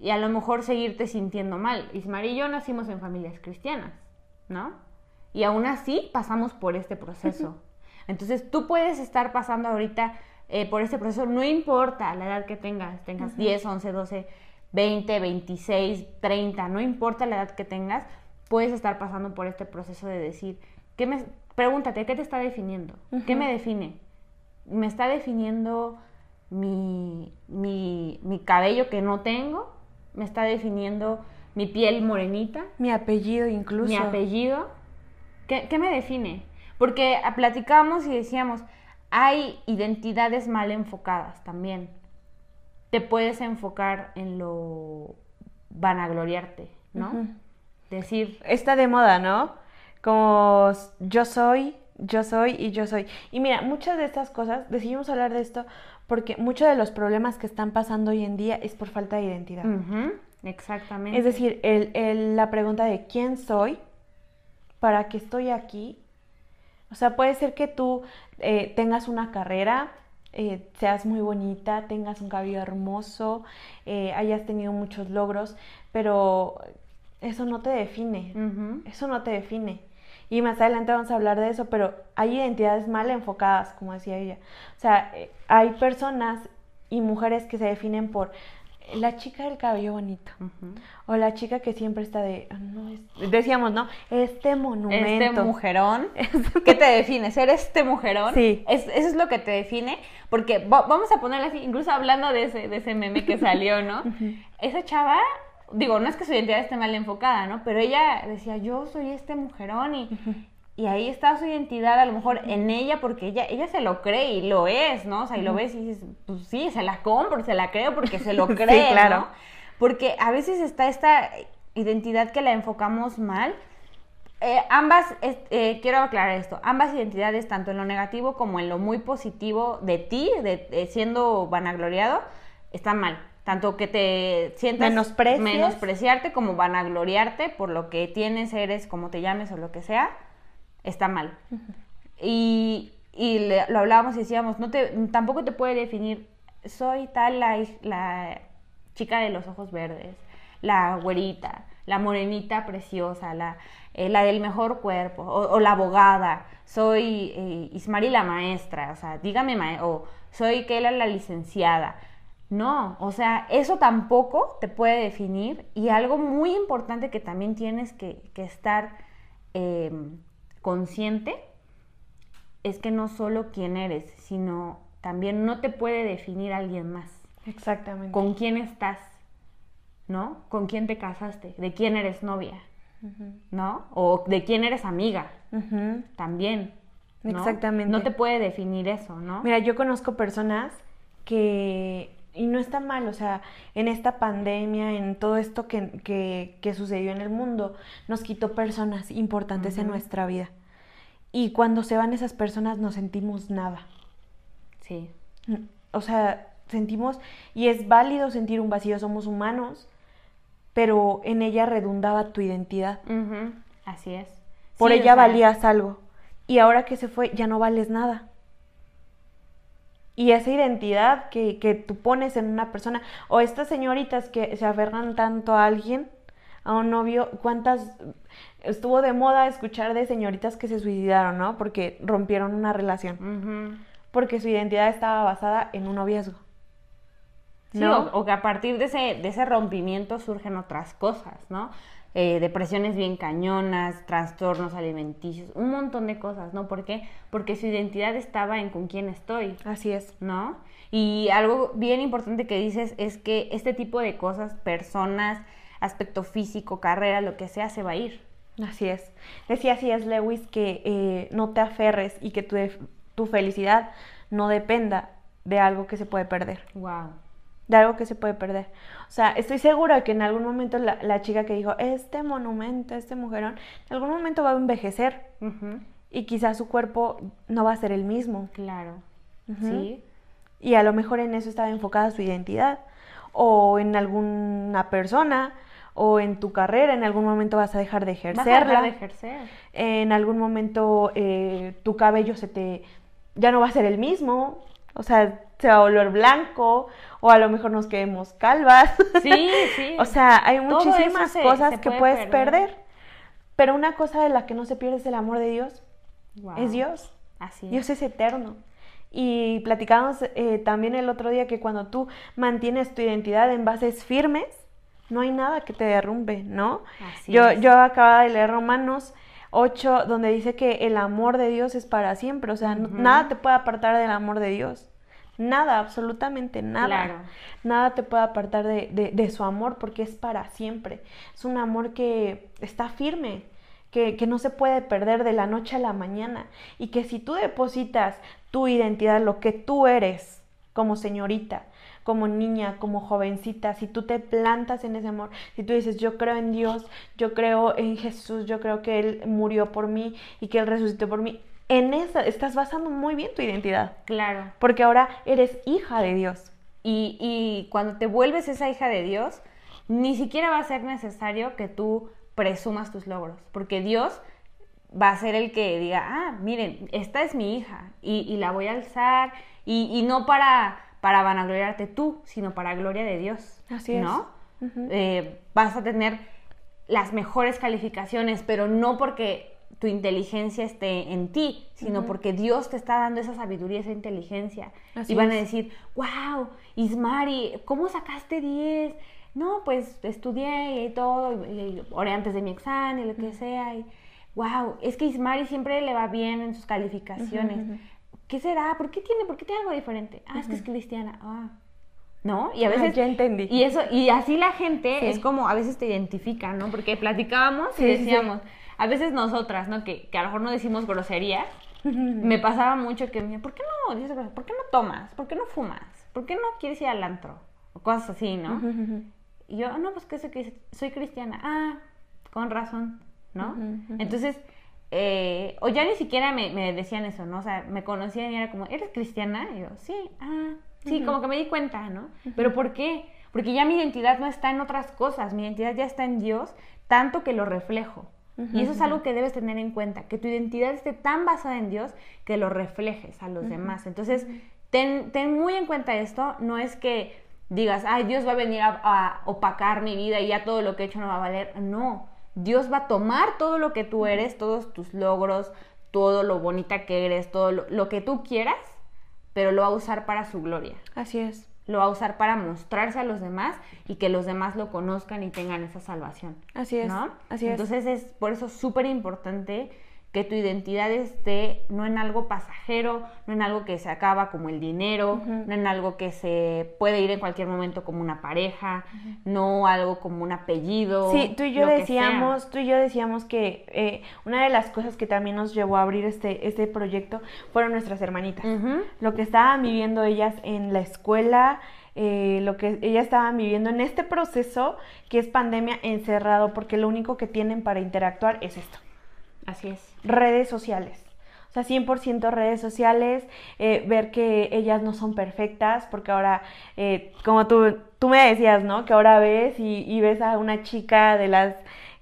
S1: y a lo mejor seguirte sintiendo mal. Ismael y yo nacimos en familias cristianas, ¿no? Y aún así pasamos por este proceso. Entonces tú puedes estar pasando ahorita eh, por este proceso, no importa la edad que tengas, tengas 10, 11, 12, 20, 26, 30, no importa la edad que tengas, puedes estar pasando por este proceso de decir, ¿qué me, pregúntate, ¿qué te está definiendo? ¿Qué me define? ¿Me está definiendo mi, mi, cabello que no tengo? ¿Me está definiendo mi piel morenita?
S2: Mi apellido incluso.
S1: Mi apellido. ¿Qué, qué me define? Porque platicamos y decíamos, hay identidades mal enfocadas también. Te puedes enfocar en lo vanagloriarte, ¿no? Decir...
S2: Está de moda, ¿no? Como yo soy, yo soy y yo soy. Y mira, muchas de estas cosas, decidimos hablar de esto porque muchos de los problemas que están pasando hoy en día es por falta de identidad.
S1: Exactamente.
S2: Es decir, el, la pregunta de quién soy, para qué estoy aquí. O sea, puede ser que tú eh, tengas una carrera, eh, seas muy bonita, tengas un cabello hermoso, eh, hayas tenido muchos logros, pero eso no te define, eso no te define. Y más adelante vamos a hablar de eso, pero hay identidades mal enfocadas, como decía ella. O sea, eh, hay personas y mujeres que se definen por la chica del cabello bonito o la chica que siempre está de ah, decíamos no este monumento.
S1: Este mujerón. ¿qué te define ser este mujerón
S2: sí.
S1: Eso es lo que te define porque vamos a ponerle así incluso hablando de ese de ese meme que salió no esa chava digo, no es que su identidad esté mal enfocada, ¿no? Pero ella decía, yo soy este mujerón y, y ahí está su identidad a lo mejor en ella porque ella, ella se lo cree y lo es, ¿no? O sea, y lo ves y dices, pues sí, se la compro, se la creo porque se lo cree, claro. ¿no? Porque a veces está esta identidad que la enfocamos mal. Eh, ambas, eh, quiero aclarar esto, ambas identidades, tanto en lo negativo como en lo muy positivo de ti, de siendo vanagloriado, están mal tanto que te sientas menospreciarte como vanagloriarte por lo que tienes, eres, como te llames o lo que sea, está mal. Y, lo hablábamos y decíamos, no te, tampoco te puede definir, soy tal la, la chica de los ojos verdes, la güerita, la morenita preciosa, la, eh, la del mejor cuerpo, o, la abogada, soy eh, Ismari la maestra, o sea, dígame, o soy Kela la licenciada no, o sea, eso tampoco te puede definir y algo muy importante que también tienes que, estar em, consciente es que no solo quién eres, sino también no te puede definir alguien más.
S2: Exactamente.
S1: ¿Con quién estás? ¿No? ¿Con quién te casaste? ¿De quién eres novia? ¿No? O de quién eres amiga. También.
S2: Exactamente.
S1: No te puede definir eso, ¿no?
S2: Mira, yo conozco personas que, y no está mal, o sea, en esta pandemia, en todo esto que, que, sucedió en el mundo, nos quitó personas importantes en nuestra vida. Y cuando se van esas personas no sentimos nada.
S1: Sí.
S2: O sea, sentimos, y es válido sentir un vacío, somos humanos, pero en ella redundaba tu identidad.
S1: Así es.
S2: Por ella valías algo. Y ahora que se fue, ya no vales nada. Y esa identidad que, que tú pones en una persona, o estas señoritas que se aferran tanto a alguien, a un novio, ¿cuántas estuvo de moda escuchar de señoritas que se suicidaron, ¿no? Porque rompieron una relación. Porque su identidad estaba basada en un noviazgo.
S1: ¿no? o, que a partir de ese, de ese rompimiento surgen otras cosas, ¿no? Eh, depresiones bien cañonas, trastornos alimenticios, un montón de cosas, ¿no? ¿Por qué? Porque su identidad estaba en con quién estoy.
S2: Así es.
S1: ¿No? Y algo bien importante que dices es que este tipo de cosas, personas, aspecto físico, carrera, lo que sea, se va a ir.
S2: Así es. Decía así es Lewis que eh, no te aferres y que tu, tu felicidad no dependa de algo que se puede perder.
S1: Wow
S2: de algo que se puede perder. O sea, estoy segura que en algún momento la, chica que dijo, este monumento, este mujerón, en algún momento va a envejecer y quizás su cuerpo no va a ser el mismo.
S1: Claro. Sí.
S2: Y a lo mejor en eso estaba enfocada su identidad o en alguna persona o en tu carrera, en algún momento vas a dejar de ejercerla.
S1: Vas a dejar de ejercer.
S2: En algún momento eh, tu cabello se te ya no va a ser el mismo. O sea, se va a volver blanco o a lo mejor nos quedemos calvas.
S1: Sí, sí.
S2: o sea, hay muchísimas cosas que puedes perder. Pero una cosa de la que no se pierde es el amor de Dios. Es Dios.
S1: Así
S2: Dios es eterno. Y platicamos eh, también el otro día que cuando tú mantienes tu identidad en bases firmes, no hay nada que te derrumbe, ¿no?
S1: Así
S2: yo, yo acababa de leer Romanos 8, donde dice que el amor de Dios es para siempre, o sea, nada te puede apartar del amor de Dios. Nada, absolutamente nada. Nada te puede apartar de, su amor porque es para siempre. Es un amor que está firme, que, que, no se puede perder de la noche a la mañana. Y que si tú depositas tu identidad, lo que tú eres como señorita, como niña, como jovencita, si tú te plantas en ese amor, si tú dices, yo creo en Dios, yo creo en Jesús, yo creo que Él murió por mí y que Él resucitó por mí, en esa estás basando muy bien tu identidad.
S1: Claro.
S2: Porque ahora eres hija de Dios.
S1: Y, y, cuando te vuelves esa hija de Dios, ni siquiera va a ser necesario que tú presumas tus logros, porque Dios va a ser el que diga, ah, miren, esta es mi hija y, y la voy a alzar y, y, no para, para vanagloriarte tú, sino para gloria de Dios.
S2: Así es.
S1: ¿No? Eh, vas a tener las mejores calificaciones, pero no porque tu inteligencia esté en ti, sino porque Dios te está dando esa sabiduría, esa inteligencia. y van a decir, wow, Ismari, ¿cómo sacaste 10? No, pues estudié y todo, y, oré antes de mi examen y lo que sea. Y, wow, es que Ismari siempre le va bien en sus calificaciones. ¿Qué será? ¿Por qué tiene, por qué tiene algo diferente? Ah, es que es cristiana. Ah. ¿no? Y a veces...
S2: ya entendí.
S1: Y eso, y así la gente es como, a veces te identifica, ¿no? Porque platicábamos y decíamos, a veces nosotras, ¿no? Que, que a lo mejor no decimos groserías, me pasaba mucho que me ¿por qué no ¿Por qué no tomas? ¿Por qué no fumas? ¿Por qué no quieres ir al antro? O cosas así, ¿no? Y yo, no, pues que soy, soy cristiana. Ah, con razón, ¿no? Entonces, eh, o ya ni siquiera me, me, decían eso, ¿no? O sea, me conocían y era como, ¿eres cristiana? Y yo, sí, ah, sí, como que me di cuenta, ¿no? Pero ¿por qué? Porque ya mi identidad no está en otras cosas, mi identidad ya está en Dios, tanto que lo reflejo y eso es algo que debes tener en cuenta, que tu identidad esté tan basada en Dios que lo reflejes a los demás. Entonces, ten, muy en cuenta esto, no es que digas, ay, Dios va a venir a, opacar mi vida y ya todo lo que he hecho no va a valer. No, Dios va a tomar todo lo que tú eres, todos tus logros, todo lo bonita que eres, todo lo que tú quieras, pero lo va a usar para su gloria.
S2: Así es
S1: lo va a usar para mostrarse a los demás y que los demás lo conozcan y tengan esa salvación.
S2: Así es.
S1: ¿no?
S2: Así es.
S1: Entonces es por eso súper importante que tu identidad esté no en algo pasajero, no en algo que se acaba como el dinero, no en algo que se puede ir en cualquier momento como una pareja, no algo como un apellido.
S2: Sí, tú y yo decíamos, tú y yo decíamos que eh, una de las cosas que también nos llevó a abrir este, este proyecto fueron nuestras hermanitas. Lo que estaban viviendo ellas en la escuela, eh, lo que ellas estaban viviendo en este proceso que es pandemia encerrado, porque lo único que tienen para interactuar es esto.
S1: Así es.
S2: Redes sociales. O sea, 100% redes sociales, eh, ver que ellas no son perfectas, porque ahora, eh, como tú, tú me decías, ¿no? Que ahora ves y, ves a una chica de las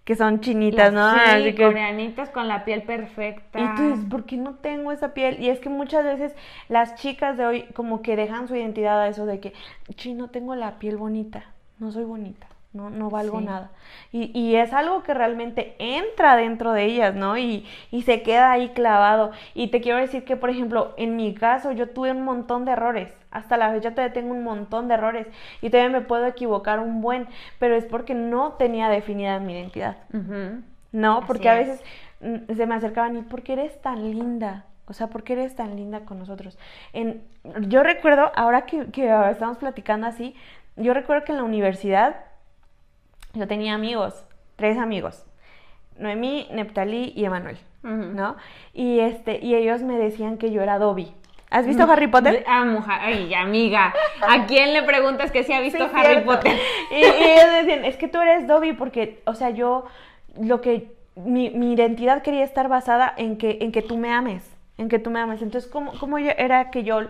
S2: que son chinitas, ¿no?
S1: Sí, coreanitas con la piel perfecta.
S2: Y tú dices, ¿por qué no tengo esa piel? Y es que muchas veces las chicas de hoy como que dejan su identidad a eso de que, sí, no tengo la piel bonita, no soy bonita no, no valgo nada. Y, y, es algo que realmente entra dentro de ellas, ¿no? Y, y, se queda ahí clavado. Y te quiero decir que, por ejemplo, en mi caso yo tuve un montón de errores. Hasta la fecha todavía tengo un montón de errores. Y todavía me puedo equivocar un buen, pero es porque no tenía definida mi identidad. No, porque a veces mm, se me acercaban y ¿por qué eres tan linda? O sea, ¿por qué eres tan linda con nosotros? En, yo recuerdo, ahora que, que estamos platicando así, yo recuerdo que en la universidad yo tenía amigos, tres amigos, Noemí, Neptalí y Emanuel, ¿no? Y, este, y ellos me decían que yo era Dobby. ¿Has visto Harry Potter?
S1: Ah, ay, amiga, ¿a quién le preguntas que si ha visto Harry Potter?
S2: Y, ellos decían, es que tú eres Dobby porque, o sea, yo, lo que, mi, mi, identidad quería estar basada en que, en que tú me ames, en que tú me ames. Entonces, ¿cómo, cómo era que yo...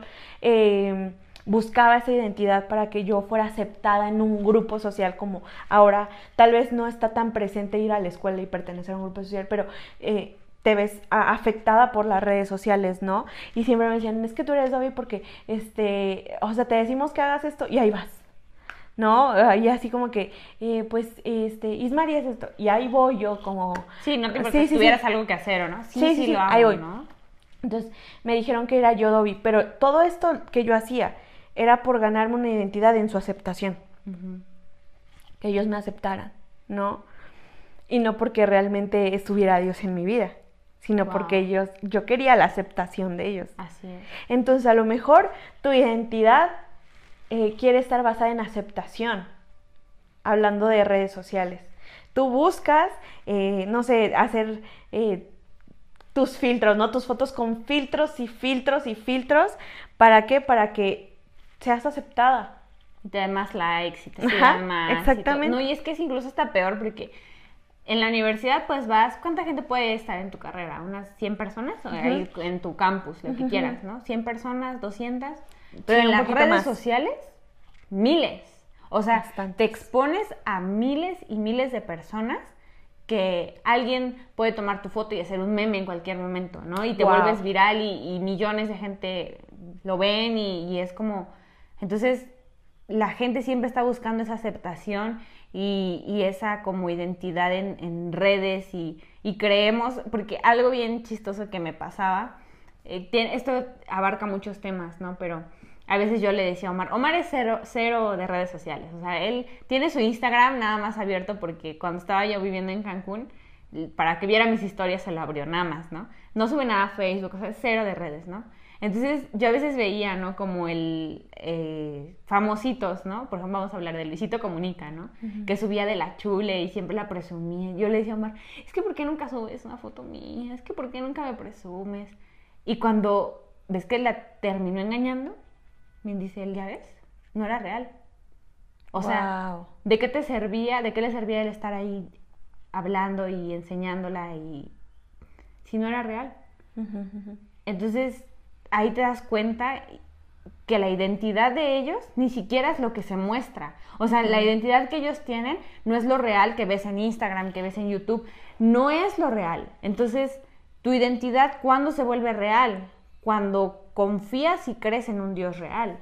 S2: Eh, buscaba esa identidad para que yo fuera aceptada en un grupo social como ahora tal vez no está tan presente ir a la escuela y pertenecer a un grupo social, pero eh, te ves afectada por las redes sociales, ¿no? Y siempre me decían, es que tú eres Dobby porque, este, o sea, te decimos que hagas esto y ahí vas. ¿no? Y así como que, eh, pues, este, Ismaria es esto, y ahí voy yo como...
S1: Sí, no te importa si tuvieras algo que hacer, ¿o no?
S2: Sí, sí, sí, ahí voy. ¿no? Entonces, me dijeron que era yo Dobby, pero todo esto que yo hacía era por ganarme una identidad en su aceptación. Que ellos me aceptaran, ¿no? Y no porque realmente estuviera Dios en mi vida, sino porque ellos, yo quería la aceptación de ellos.
S1: Así es.
S2: Entonces, a lo mejor tu identidad eh, quiere estar basada en aceptación, hablando de redes sociales. Tú buscas, eh, no sé, hacer eh, tus filtros, ¿no? Tus fotos con filtros y filtros y filtros. ¿Para qué? Para que seas aceptada.
S1: Y te den más likes y te sigan más.
S2: Exactamente.
S1: no, y es que incluso está peor porque en la universidad pues vas, ¿cuánta gente puede estar en tu carrera? ¿Unas 100 personas? O en tu campus, lo que quieras, ¿no? 100 personas, 200. Pero en las redes sociales, miles. O sea, te expones a miles y miles de personas que alguien puede tomar tu foto y hacer un meme en cualquier momento, ¿no? Y te vuelves viral y, millones de gente lo ven y es como entonces, la gente siempre está buscando esa aceptación y, esa como identidad en, redes y, creemos, porque algo bien chistoso que me pasaba, eh, esto abarca muchos temas, ¿no? Pero a veces yo le decía a Omar, Omar es cero, cero de redes sociales, o sea, él tiene su Instagram nada más abierto porque cuando estaba yo viviendo en Cancún, para que viera mis historias se lo abrió nada más, ¿no? No sube nada a Facebook, o sea, cero de redes, ¿no? Entonces yo a veces veía, ¿no? Como el eh, famositos, ¿no? Por ejemplo, vamos a hablar de Luisito Comunica, ¿no? Que subía de la chule y siempre la presumía. Yo le decía a Omar, es que ¿por qué nunca subes una foto mía? Es que ¿por qué nunca me presumes? Y cuando ves que la terminó engañando, me dice él, ya ves, no era real. O sea, ¿de qué te servía, de qué le servía el estar ahí hablando y enseñándola y si no era real? Entonces, ahí te das cuenta que la identidad de ellos ni siquiera es lo que se muestra. O sea, la identidad que ellos tienen no es lo real que ves en Instagram, que ves en YouTube, no es lo real. Entonces, tu identidad, ¿cuándo se vuelve real? Cuando confías y crees en un Dios real.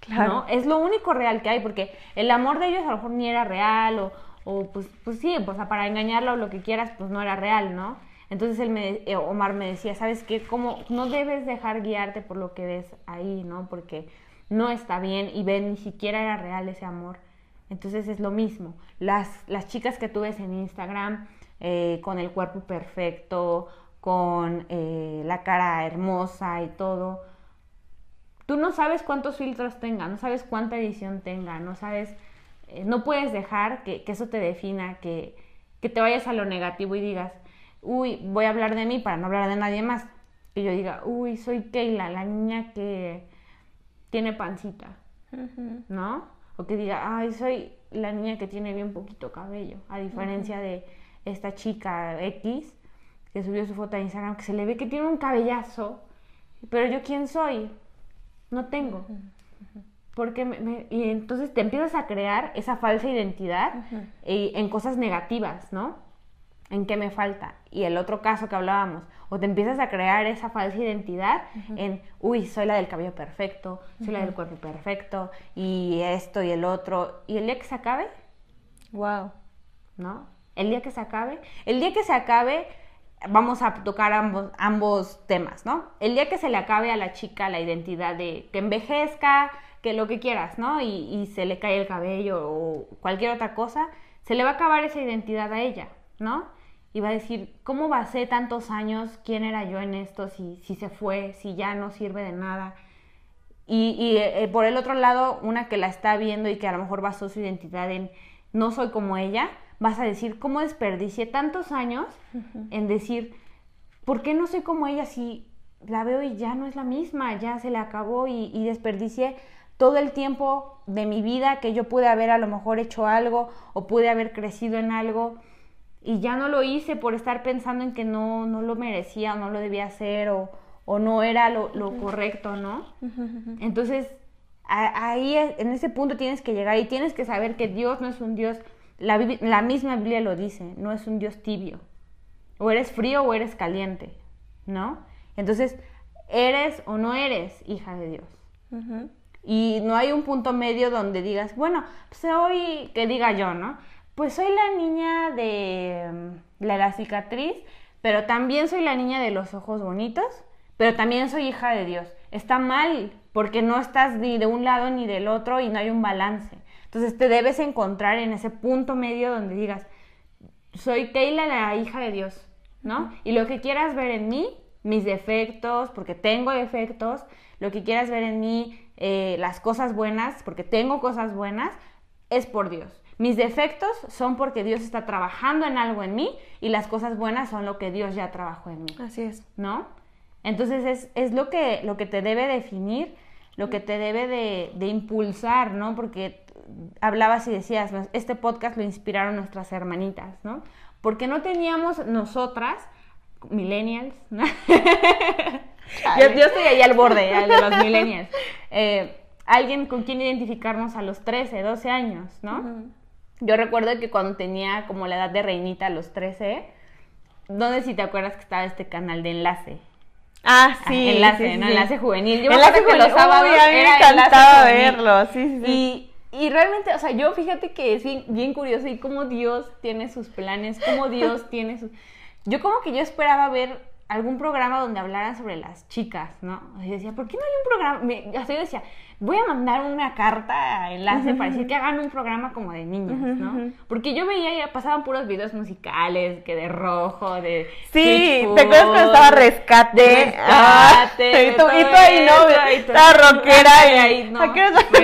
S1: Claro. Es lo único real que hay, porque el amor de ellos a lo mejor ni era real, o, o pues, pues sí, pues para engañarlo o lo que quieras, pues no era real, ¿no? Entonces él eh, Omar me decía, ¿sabes qué? Como no debes dejar guiarte por lo que ves ahí, ¿no? Porque no está bien y ven, ni siquiera era real ese amor. Entonces es lo mismo. Las, las chicas que tú ves en Instagram eh, con el cuerpo perfecto, con eh, la cara hermosa y todo. Tú no sabes cuántos filtros tenga, no sabes cuánta edición tenga, no sabes, no puedes dejar que, eso te defina, que, que te vayas a lo negativo y digas, uy, voy a hablar de mí para no hablar de nadie más. Que yo diga, uy, soy Keila, la niña que tiene pancita, ¿no? O que diga, ay, soy la niña que tiene bien poquito cabello, a diferencia de esta chica X que subió su foto a Instagram, que se le ve que tiene un cabellazo, pero yo quién soy, no tengo. Porque me, y entonces te empiezas a crear esa falsa identidad en cosas negativas, ¿no? ¿En qué me falta? Y el otro caso que hablábamos, o te empiezas a crear esa falsa identidad en, uy, soy la del cabello perfecto, soy la del cuerpo perfecto, y esto y el otro, y el día que se acabe,
S2: wow,
S1: ¿no? El día que se acabe, el día que se acabe, vamos a tocar ambos, ambos temas, ¿no? El día que se le acabe a la chica la identidad de que envejezca, que lo que quieras, ¿no? Y, y se le cae el cabello o cualquier otra cosa, se le va a acabar esa identidad a ella, ¿no? Y va a decir, ¿cómo ser tantos años? ¿Quién era yo en esto? Si, si se fue, si ya no sirve de nada. Y, y eh, por el otro lado, una que la está viendo y que a lo mejor basó su identidad en no soy como ella, vas a decir, ¿cómo desperdicié tantos años en decir, ¿por qué no soy como ella si la veo y ya no es la misma, ya se le acabó y, y desperdicié todo el tiempo de mi vida que yo pude haber a lo mejor hecho algo o pude haber crecido en algo? Y ya no lo hice por estar pensando en que no, no lo merecía o no lo debía hacer o, o no era lo, lo correcto, ¿no? Entonces, ahí en ese punto tienes que llegar y tienes que saber que Dios no es un Dios, la, la, misma Biblia lo dice, no es un Dios tibio. O eres frío o eres caliente, ¿no? Entonces, eres o no eres hija de Dios. Y no hay un punto medio donde digas, bueno, pues hoy que diga yo, ¿no? Pues soy la niña de mm, la, cicatriz, pero también soy la niña de los ojos bonitos, pero también soy hija de Dios. Está mal porque no estás ni de un lado ni del otro y no hay un balance. Entonces te debes encontrar en ese punto medio donde digas, soy Keila, la hija de Dios, ¿no? Y lo que quieras ver en mí, mis defectos, porque tengo defectos, lo que quieras ver en mí, eh, las cosas buenas, porque tengo cosas buenas, es por Dios. Mis defectos son porque Dios está trabajando en algo en mí y las cosas buenas son lo que Dios ya trabajó en mí.
S2: Así es.
S1: ¿No? Entonces es, lo, que, lo que te debe definir, lo que te debe de, impulsar, ¿no? Porque hablabas y decías, este podcast lo inspiraron nuestras hermanitas, ¿no? Porque no teníamos nosotras, millennials, ¿no? yo, estoy ahí al borde, de los millennials. Eh, alguien con quien identificarnos a los 13, 12 años, ¿no? Yo recuerdo que cuando tenía como la edad de reinita, a los 13, ¿dónde si te acuerdas que estaba este canal de enlace?
S2: Ah, sí.
S1: enlace, ¿no? Enlace juvenil.
S2: Yo enlace que los sábados Uy, a mí me encantaba verlo, sí,
S1: sí. Y, y, realmente, o sea, yo fíjate que es bien, bien curioso y cómo Dios tiene sus planes, cómo Dios tiene sus... Yo como que yo esperaba ver algún programa donde hablaran sobre las chicas, ¿no? Y decía, ¿por qué no hay un programa? Me, yo decía, voy a mandar una carta enlace para decir que hagan un programa como de niñas, ¿no? Porque yo veía y pasaban puros videos musicales, que de rojo, de...
S2: Sí, ¿te acuerdas cuando estaba Rescate? Rescate. Ah, y, tú, ahí no, estaba rockera y ahí no. ¿A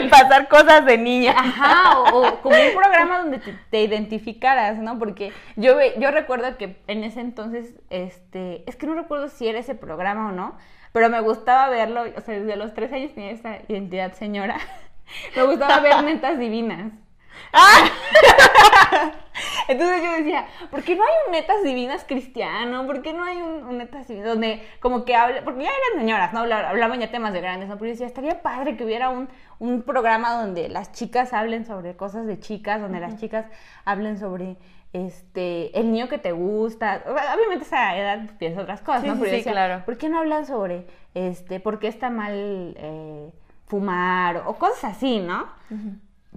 S2: pasar cosas de niña?
S1: Ajá, o, como un programa donde te, identificaras, ¿no? Porque yo, yo recuerdo que en ese entonces, este, es que no recuerdo si era ese programa o no, pero me gustaba verlo, o sea, desde los tres años tenía esa identidad señora. me gustaba ver netas divinas. ¡Ah! Entonces yo decía, ¿por qué no hay un netas divinas cristiano? ¿Por qué no hay un, netas divinas donde como que habla, porque ya eran señoras, ¿no? Hablaban ya temas de grandes, ¿no? Pero yo decía, estaría padre que hubiera un, un programa donde las chicas hablen sobre cosas de chicas, donde las chicas hablen sobre este, el niño que te gusta. Obviamente esa edad piensa otras cosas, ¿no?
S2: sí, claro.
S1: ¿Por qué no hablan sobre, este, por qué está mal eh, fumar o cosas así, ¿no?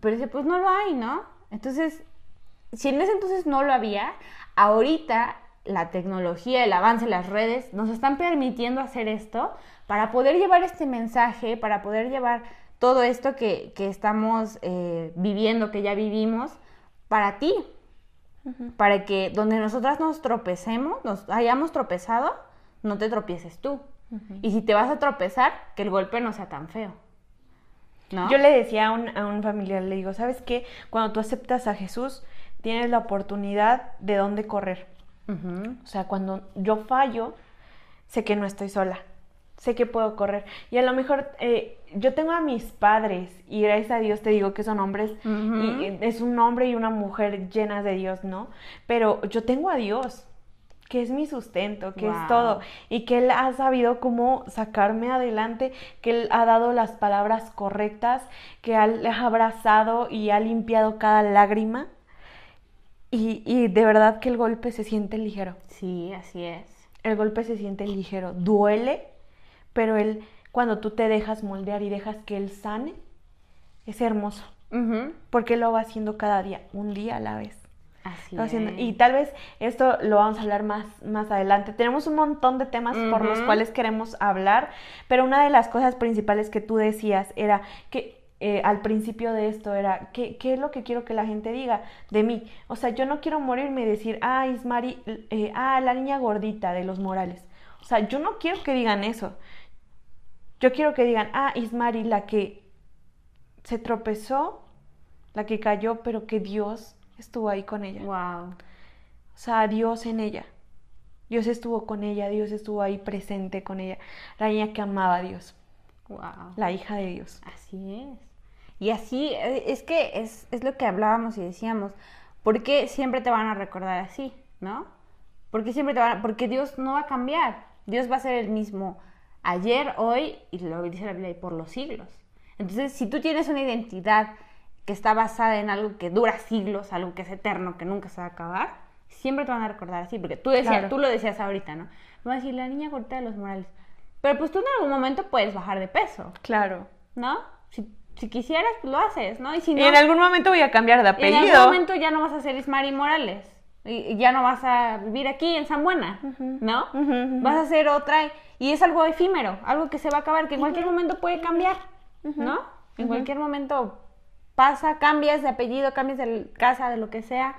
S1: Pero dice, pues no lo hay, ¿no? Entonces, si en ese entonces no lo había, ahorita la tecnología, el avance, las redes nos están permitiendo hacer esto para poder llevar este mensaje, para poder llevar todo esto que, estamos eh, viviendo, que ya vivimos, para ti, para que donde nosotras nos tropecemos, nos hayamos tropezado, no te tropieces tú. Y si te vas a tropezar, que el golpe no sea tan feo. ¿No?
S2: Yo le decía a un, a un familiar, le digo, ¿sabes qué? Cuando tú aceptas a Jesús, tienes la oportunidad de dónde correr. O sea, cuando yo fallo, sé que no estoy sola, sé que puedo correr. Y a lo mejor eh, yo tengo a mis padres y gracias a Dios te digo que son hombres, y es un hombre y una mujer llenas de Dios, ¿no? Pero yo tengo a Dios que es mi sustento, que es todo, y que Él ha sabido cómo sacarme adelante, que Él ha dado las palabras correctas, que Él ha abrazado y ha limpiado cada lágrima, y, y de verdad que el golpe se siente ligero.
S1: Sí, así es.
S2: El golpe se siente ligero, duele, pero Él, cuando tú te dejas moldear y dejas que Él sane, es hermoso, porque Él lo va haciendo cada día, un día a la vez. Y tal vez esto lo vamos a hablar más, más adelante. Tenemos un montón de temas por los cuales queremos hablar, pero una de las cosas principales que tú decías era que eh, al principio de esto era, ¿qué, ¿qué, es lo que quiero que la gente diga de mí? O sea, yo no quiero morirme y decir, ah, Ismari, eh, ah, la niña gordita de los Morales. O sea, yo no quiero que digan eso. Yo quiero que digan, ah, Ismari, la que se tropezó, la que cayó, pero que Dios estuvo ahí con ella.
S1: Wow.
S2: O sea, Dios en ella. Dios estuvo con ella, Dios estuvo ahí presente con ella. La niña que amaba a Dios.
S1: Wow.
S2: La hija de Dios.
S1: Así es. Y así, eh, es que es, es lo que hablábamos y decíamos, ¿por qué siempre te van a recordar así? ¿No? Porque siempre te van a, porque Dios no va a cambiar. Dios va a ser el mismo ayer, hoy y lo dice la Biblia por los siglos. Entonces, si tú tienes una identidad que está basada en algo que dura siglos, algo que es eterno, que nunca se va a acabar, siempre te van a recordar así, porque tú, decías, tú lo decías ahorita, ¿no? Me a decir, la niña corta de los morales. Pero pues tú en algún momento puedes bajar de peso.
S2: Claro.
S1: ¿No? Si, quisieras, pues lo haces, ¿no? Y, si no,
S2: en algún momento voy a cambiar de apellido.
S1: En algún momento ya no vas a ser Ismari Morales. Y, ya no vas a vivir aquí en San Buena, ¿no? Vas a ser otra. Y es algo efímero, algo que se va a acabar, que en cualquier momento puede cambiar, ¿no? En cualquier momento pasa, cambias de apellido, cambias de casa, de lo que sea,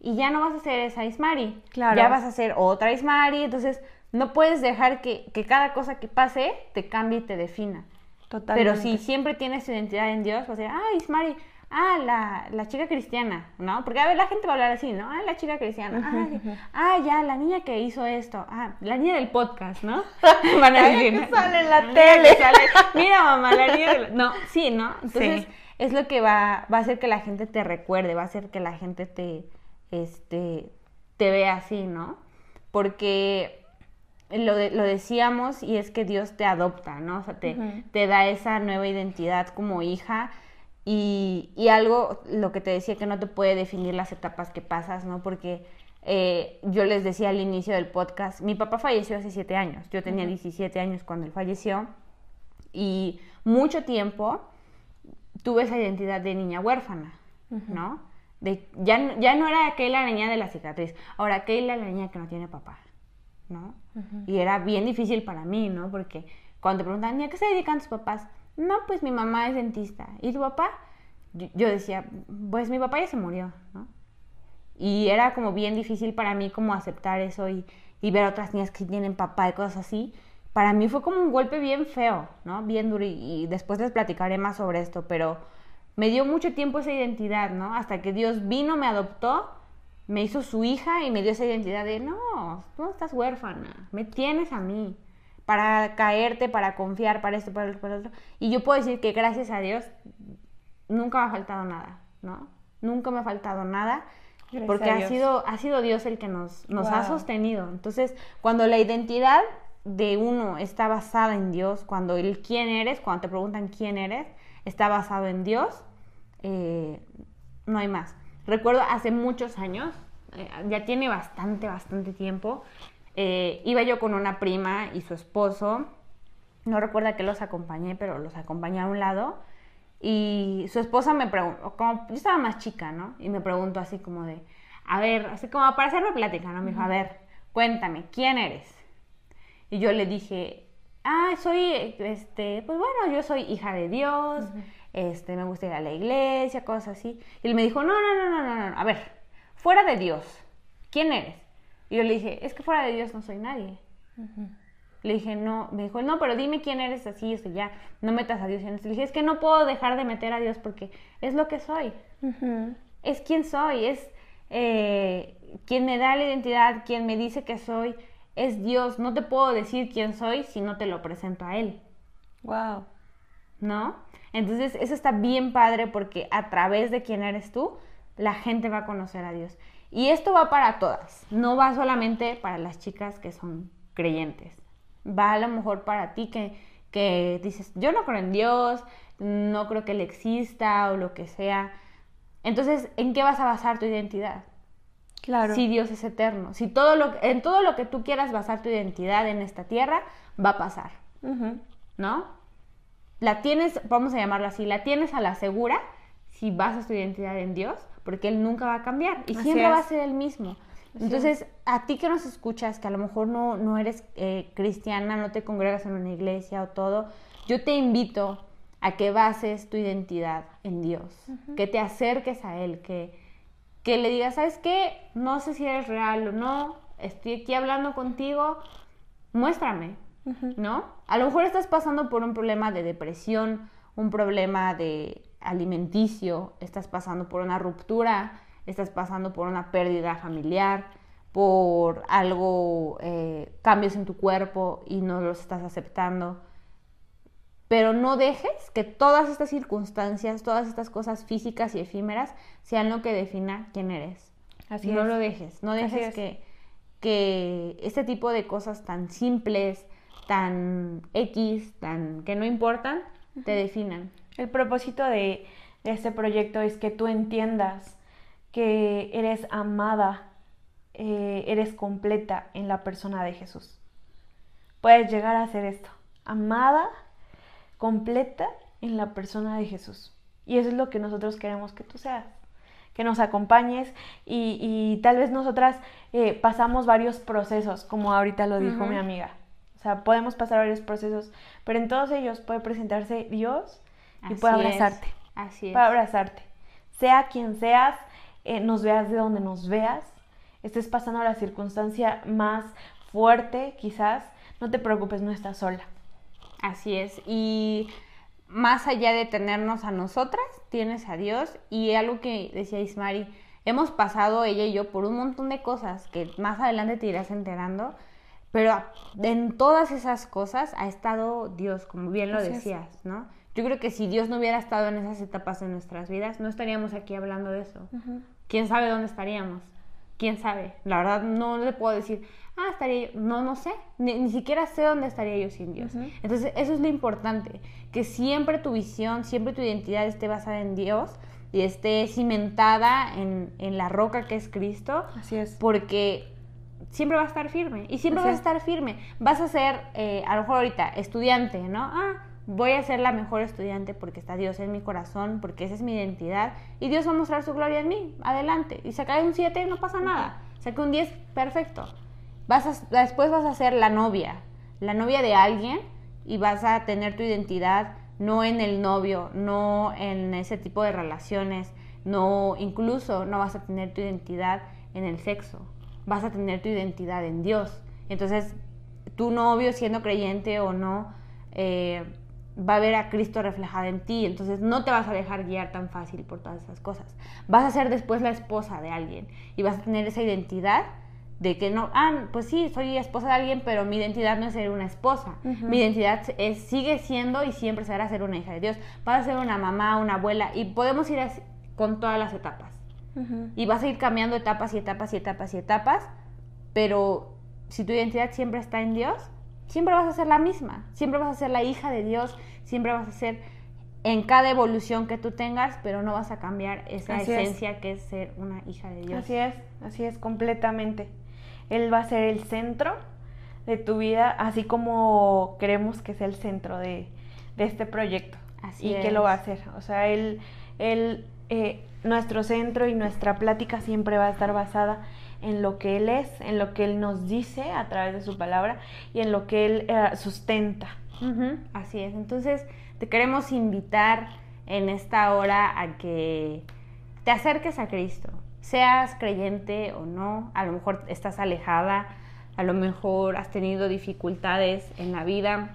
S1: y ya no vas a ser esa Ismari. Claro. Ya vas a ser otra Ismari, entonces no puedes dejar que, cada cosa que pase te cambie y te defina. Totalmente. Pero si siempre tienes tu identidad en Dios, vas a decir, ah, Ismari, ah, la, la, chica cristiana, ¿no? Porque a ver, la gente va a hablar así, ¿no? Ah, la chica cristiana, ah, ah, ya, la niña que hizo esto, ah, la niña del podcast, ¿no?
S2: Van a decir, sale en la tele.
S1: Mira, mamá, la niña del... No, sí, ¿no? Entonces es lo que va, va a hacer que la gente te recuerde, va a hacer que la gente te, este, te vea así, ¿no? Porque lo, lo decíamos y es que Dios te adopta, ¿no? O sea, te, te da esa nueva identidad como hija y, y, algo, lo que te decía, que no te puede definir las etapas que pasas, ¿no? Porque eh, yo les decía al inicio del podcast, mi papá falleció hace siete años, yo tenía 17 años cuando él falleció y mucho tiempo tuve esa identidad de niña huérfana, ¿no? De, ya, ya no era aquella la niña de la cicatriz, ahora aquella la niña que no tiene papá, ¿no? Y era bien difícil para mí, ¿no? Porque cuando te preguntan, ¿a qué se dedican tus papás? No, pues mi mamá es dentista. ¿Y tu papá? Yo, decía, pues mi papá ya se murió, ¿no? Y era como bien difícil para mí como aceptar eso y, y ver a otras niñas que tienen papá y cosas así para mí fue como un golpe bien feo, ¿no? Bien duro y, después les platicaré más sobre esto, pero me dio mucho tiempo esa identidad, ¿no? Hasta que Dios vino, me adoptó, me hizo su hija y me dio esa identidad de, no, tú no estás huérfana, me tienes a mí para caerte, para confiar, para esto, para, para otro. Y yo puedo decir que gracias a Dios nunca me ha faltado nada, ¿no? Nunca me ha faltado nada. porque ha sido, ha sido Dios el que nos, nos ha sostenido. Entonces, cuando la identidad de uno está basada en Dios, cuando el quién eres, cuando te preguntan quién eres, está basado en Dios, eh, no hay más. Recuerdo hace muchos años, eh, ya tiene bastante, bastante tiempo, eh, iba yo con una prima y su esposo, no recuerda que los acompañé, pero los acompañé a un lado, y su esposa me preguntó, como yo estaba más chica, ¿no? Y me preguntó así como de, a ver, así como para hacerme plática, ¿no? Me dijo, a ver, cuéntame, ¿quién eres? Y yo le dije, ah, soy, este, pues bueno, yo soy hija de Dios, este, me gusta ir a la iglesia, cosas así. Y él me dijo, no, no, no, no, no, no, a ver, fuera de Dios, ¿quién eres? Y yo le dije, es que fuera de Dios no soy nadie. Le dije, no, me dijo, no, pero dime quién eres así, o ya, no metas a Dios en esto. Le dije, es que no puedo dejar de meter a Dios porque es lo que soy. Es quien soy, es eh, quien me da la identidad, quien me dice que soy, es Dios. No te puedo decir quién soy si no te lo presento a Él.
S2: Wow.
S1: ¿No? Entonces, eso está bien padre porque a través de quién eres tú, la gente va a conocer a Dios. Y esto va para todas, no va solamente para las chicas que son creyentes va a lo mejor para ti que, que dices, yo no creo en Dios, no creo que Él exista o lo que sea. Entonces, ¿en qué vas a basar tu identidad?
S2: Claro.
S1: Si Dios es eterno, si todo lo, en todo lo que tú quieras basar tu identidad en esta tierra, va a pasar. ¿No? La tienes, vamos a llamarlo así, la tienes a la segura si basas tu identidad en Dios, porque Él nunca va a cambiar y siempre va a ser el mismo. Entonces, a ti que nos escuchas, que a lo mejor no, no eres eh, cristiana, no te congregas en una iglesia o todo, yo te invito a que bases tu identidad en Dios, que te acerques a Él, que, que le digas, ¿sabes qué? No sé si eres real o no, estoy aquí hablando contigo, muéstrame, ¿no? A lo mejor estás pasando por un problema de depresión, un problema de alimenticio, estás pasando por una ruptura estás pasando por una pérdida familiar, por algo, eh, cambios en tu cuerpo y no los estás aceptando. Pero no dejes que todas estas circunstancias, todas estas cosas físicas y efímeras sean lo que defina quién eres. Así no lo dejes, no dejes que, que este tipo de cosas tan simples, tan X, tan que no importan, te definan.
S2: El propósito de, de este proyecto es que tú entiendas que eres amada, eh, eres completa en la persona de Jesús. Puedes llegar a ser esto, amada, completa en la persona de Jesús. Y eso es lo que nosotros queremos que tú seas, que nos acompañes y, tal vez nosotras eh, pasamos varios procesos, como ahorita lo dijo mi amiga. O sea, podemos pasar varios procesos, pero en todos ellos puede presentarse Dios y puede abrazarte.
S1: Así es.
S2: Puede abrazarte. Sea quien seas, eh, nos veas de donde nos veas, estés pasando la circunstancia más fuerte quizás, no te preocupes, no estás sola.
S1: Así es. Y más allá de tenernos a nosotras, tienes a Dios. Y algo que decía Ismari, hemos pasado ella y yo por un montón de cosas que más adelante te irás enterando. Pero en todas esas cosas ha estado Dios, como bien lo decías, ¿no? Yo creo que si Dios no hubiera estado en esas etapas de nuestras vidas, no estaríamos aquí hablando de eso quién sabe dónde estaríamos. ¿Quién sabe? La verdad no le puedo decir, ah, estaría yo. No, no sé. Ni, siquiera sé dónde estaría yo sin Dios. Entonces, eso es lo importante. Que siempre tu visión, siempre tu identidad esté basada en Dios y esté cimentada en, la roca que es Cristo.
S2: Así es.
S1: Porque siempre va a estar firme. Y siempre vas a estar firme. Vas a ser, eh, a lo mejor ahorita, estudiante, ¿no? Ah, voy a ser la mejor estudiante porque está Dios en mi corazón, porque esa es mi identidad y Dios va a mostrar su gloria en mí. Adelante. Y saca un 7, no pasa nada. Saca un 10, perfecto. Vas después vas a ser la novia, la novia de alguien y vas a tener tu identidad no en el novio, no en ese tipo de relaciones, no incluso no vas a tener tu identidad en el sexo, vas a tener tu identidad en Dios. Entonces, tu novio siendo creyente o no, eh, va a ver a Cristo reflejado en ti, entonces no te vas a dejar guiar tan fácil por todas esas cosas. Vas a ser después la esposa de alguien y vas a tener esa identidad de que no, ah, pues sí, soy esposa de alguien, pero mi identidad no es ser una esposa. Mi identidad es, sigue siendo y siempre será ser una hija de Dios. Vas a ser una mamá, una abuela y podemos ir con todas las etapas. Y vas a ir cambiando etapas y etapas y etapas y etapas, pero si tu identidad siempre está en Dios, siempre vas a ser la misma, siempre vas a ser la hija de Dios, siempre vas a ser en cada evolución que tú tengas, pero no vas a cambiar esa esencia que es ser una hija de Dios.
S2: Así es, así es, completamente. Él va a ser el centro de tu vida, así como queremos que sea el centro de, este proyecto. Así y que lo va a hacer. O sea, él, él eh, nuestro centro y nuestra plática siempre va a estar basada en lo que Él es, en lo que Él nos dice a través de su palabra y en lo que Él eh, sustenta.
S1: Así es. Entonces, te queremos invitar en esta hora a que te acerques a Cristo. Seas creyente o no, a lo mejor estás alejada, a lo mejor has tenido dificultades en la vida,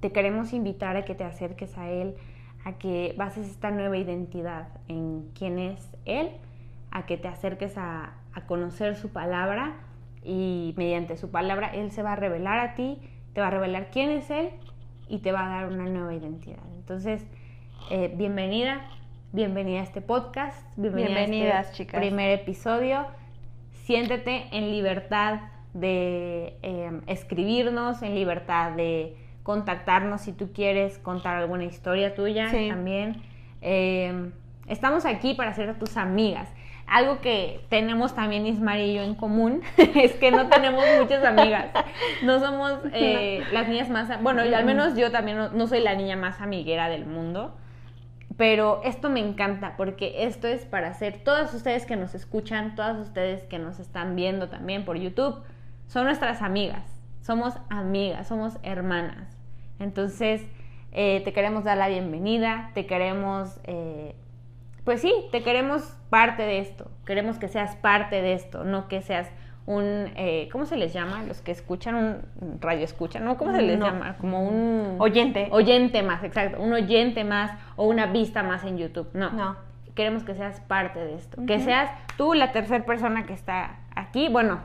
S1: te queremos invitar a que te acerques a Él, a que bases esta nueva identidad en quién es Él, a que te acerques a, conocer su palabra y mediante su palabra Él se va a revelar a ti, te va a revelar quién es Él y te va a dar una nueva identidad. Entonces, eh, bienvenida, bienvenida a este podcast, bienvenida
S2: Bienvenidas,
S1: a este
S2: chicas.
S1: primer episodio. Siéntete en libertad de eh, escribirnos, en libertad de contactarnos si tú quieres contar alguna historia tuya
S2: Sí.
S1: también. Eh, estamos aquí para ser tus amigas. Algo que tenemos también Ismar y yo en común es que no tenemos muchas amigas. No somos eh, las niñas más... Bueno, al menos yo también no, no soy la niña más amiguera del mundo. Pero esto me encanta porque esto es para hacer todas ustedes que nos escuchan, todas ustedes que nos están viendo también por YouTube, son nuestras amigas. Somos amigas, somos hermanas. Entonces, eh, te queremos dar la bienvenida, te queremos, eh, pues sí, te queremos parte de esto. Queremos que seas parte de esto, no que seas un, eh, ¿cómo se les llama? Los que escuchan, un radio escuchan, ¿no? ¿Cómo se les
S2: No.
S1: llama? Como un...
S2: Oyente.
S1: Oyente más, exacto. Un oyente más o una vista más en YouTube. No.
S2: No.
S1: Queremos que seas parte de esto. Que seas tú la tercera persona que está aquí. Bueno,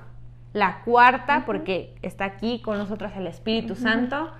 S1: la cuarta, porque está aquí con nosotras el Espíritu Santo.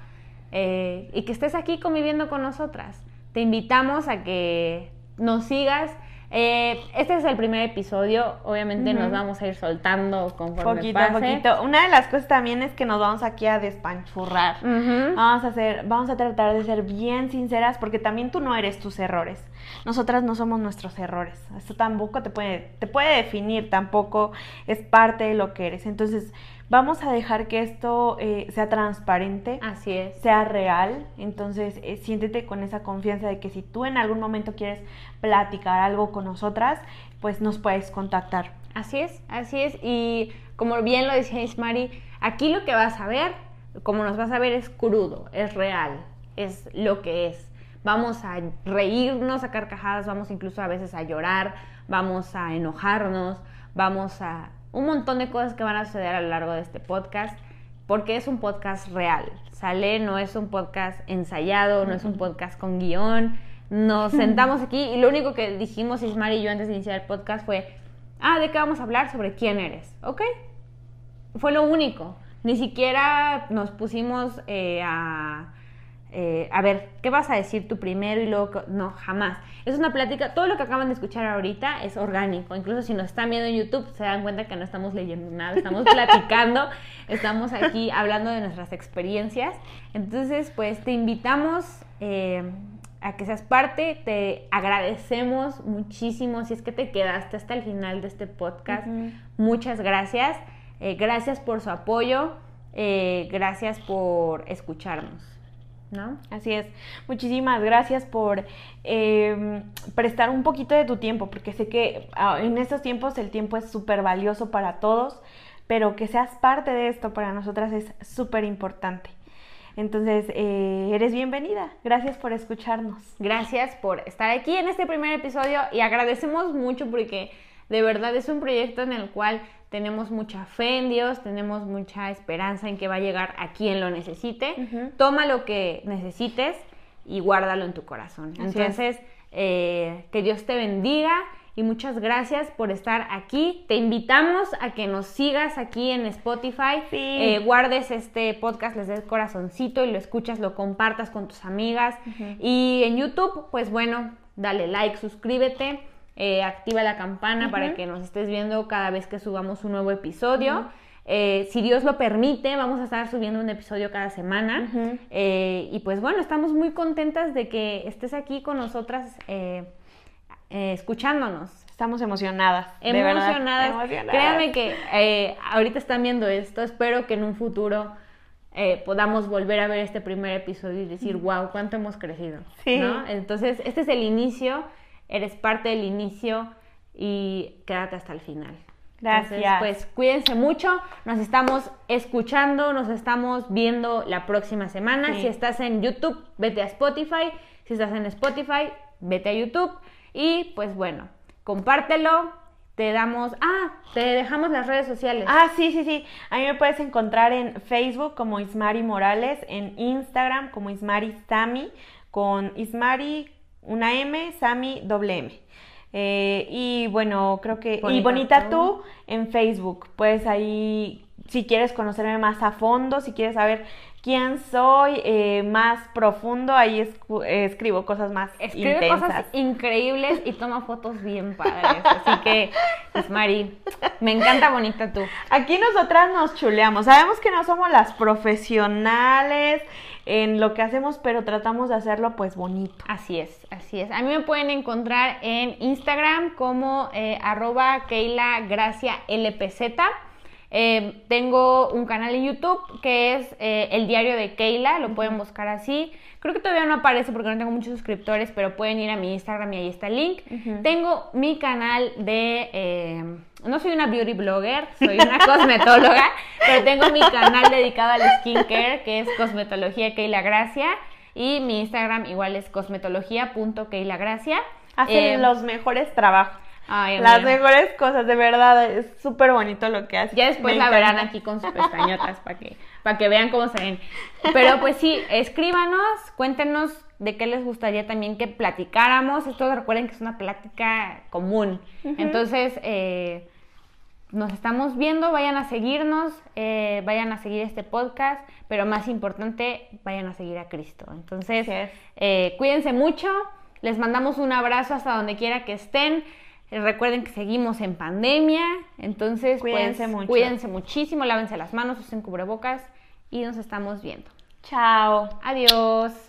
S1: eh, y que estés aquí conviviendo con nosotras. Te invitamos a que nos sigas. Eh, este es el primer episodio. Obviamente nos vamos a ir soltando conforme
S2: Poquito a
S1: pase.
S2: poquito. Una de las cosas también es que nos vamos aquí a despanchurrar. Vamos a hacer, vamos a tratar de ser bien sinceras porque también tú no eres tus errores. Nosotras no somos nuestros errores. Esto tampoco te puede, te puede definir, tampoco es parte de lo que eres. Entonces, vamos a dejar que esto eh, sea transparente,
S1: Así es.
S2: sea real. Entonces, eh, siéntete con esa confianza de que si tú en algún momento quieres platicar algo con nosotras, pues nos puedes contactar.
S1: Así es, así es. Y como bien lo decía Ismari, aquí lo que vas a ver, como nos vas a ver, es crudo, es real, es lo que es. Vamos a reírnos a carcajadas, vamos incluso a veces a llorar, vamos a enojarnos, vamos a un montón de cosas que van a suceder a lo largo de este podcast, porque es un podcast real. Sale, no es un podcast ensayado, no es un podcast con guion. Nos sentamos aquí y lo único que dijimos Ismar y yo antes de iniciar el podcast fue, ah, ¿de qué vamos a hablar? Sobre quién eres, ¿ok? Fue lo único. Ni siquiera nos pusimos eh, a, eh, a ver, ¿qué vas a decir tú primero y luego? qué-?" No, jamás. Es una plática, todo lo que acaban de escuchar ahorita es orgánico. Incluso si nos están viendo en YouTube, se dan cuenta que no estamos leyendo nada, estamos platicando, estamos aquí hablando de nuestras experiencias. Entonces, pues te invitamos eh, a que seas parte, te agradecemos muchísimo si es que te quedaste hasta el final de este podcast. Muchas gracias. Eh, gracias por su apoyo. eh, gracias por escucharnos. ¿No?
S2: Así es. Muchísimas gracias por eh, prestar un poquito de tu tiempo, porque sé que ah, en estos tiempos el tiempo es súper valioso para todos, pero que seas parte de esto para nosotras es súper importante. Entonces, eh, eres bienvenida. Gracias por escucharnos.
S1: Gracias por estar aquí en este primer episodio y agradecemos mucho porque de verdad es un proyecto en el cual tenemos mucha fe en Dios, tenemos mucha esperanza en que va a llegar a quien lo necesite. Toma lo que necesites y guárdalo en tu corazón.
S2: Así.
S1: Entonces, eh, que Dios te bendiga y muchas gracias por estar aquí. Te invitamos a que nos sigas aquí en Spotify.
S2: Sí.
S1: Eh, guardes este podcast, les des corazoncito y lo escuchas, lo compartas con tus amigas. Y en YouTube, pues bueno, dale like, suscríbete, eh, activa la campana para que nos estés viendo cada vez que subamos un nuevo episodio. Eh, si Dios lo permite, vamos a estar subiendo un episodio cada semana. Eh, y pues bueno, estamos muy contentas de que estés aquí con nosotras escuchándonos.
S2: Estamos emocionadas.
S1: Emocionadas.
S2: emocionadas.
S1: Créanme que ahorita están viendo esto. Espero que en un futuro eh, podamos volver a ver este primer episodio y decir, wow, cuánto hemos crecido.
S2: Sí.
S1: ¿no? Entonces, este es el inicio. Eres parte del inicio y quédate hasta el final.
S2: Gracias.
S1: Entonces, pues cuídense mucho. Nos estamos escuchando, nos estamos viendo la próxima semana.
S2: Sí.
S1: Si estás en YouTube, vete a Spotify. Si estás en Spotify, vete a YouTube. Y pues bueno, compártelo, te damos, ah, te dejamos las redes sociales.
S2: Ah, sí, sí, sí. A mí me puedes encontrar en Facebook como Ismari Morales, en Instagram como Ismari Sami, con Ismari una M, Sami doble M. Eh, y bueno, creo que... y Bonita tú en Facebook. Pues ahí, si quieres conocerme más a fondo, si quieres saber quién soy eh, más profundo, ahí escribo cosas más
S1: Escribe cosas increíbles y toma fotos bien padres. Así que, pues Mari, me encanta bonita tú.
S2: Aquí nosotras nos chuleamos. Sabemos que no somos las profesionales en lo que hacemos, pero tratamos de hacerlo pues bonito.
S1: Así es, así es. A mí me pueden encontrar en Instagram como eh, arroba Keila Gracia LPZ. Eh, tengo un canal en YouTube que es eh, El Diario de Keila, lo pueden buscar así. Creo que todavía no aparece porque no tengo muchos suscriptores, pero pueden ir a mi Instagram y ahí está el link. Tengo mi canal de... Eh, no soy una beauty blogger, soy una cosmetóloga, pero tengo mi canal dedicado al skincare, que es Cosmetología Keila Gracia. Y mi Instagram igual es cosmetología.keilagracia.
S2: Hacen los mejores trabajos las mejores cosas, de verdad, es súper bonito lo que hace.
S1: Ya después la verán aquí con sus pestañotas para que, para que vean cómo se ven. Pero pues sí, escríbanos, cuéntenos de qué les gustaría también que platicáramos. Esto recuerden que es una plática común. Entonces, eh, nos estamos viendo, vayan a seguirnos, eh, vayan a seguir este podcast, pero más importante, vayan a seguir a Cristo. Entonces, eh, cuídense mucho, les mandamos un abrazo hasta donde quiera que estén. Recuerden que seguimos en pandemia, entonces pues, cuídense, mucho. cuídense muchísimo, lávense las manos, usen cubrebocas y nos estamos viendo.
S2: Chao.
S1: Adiós.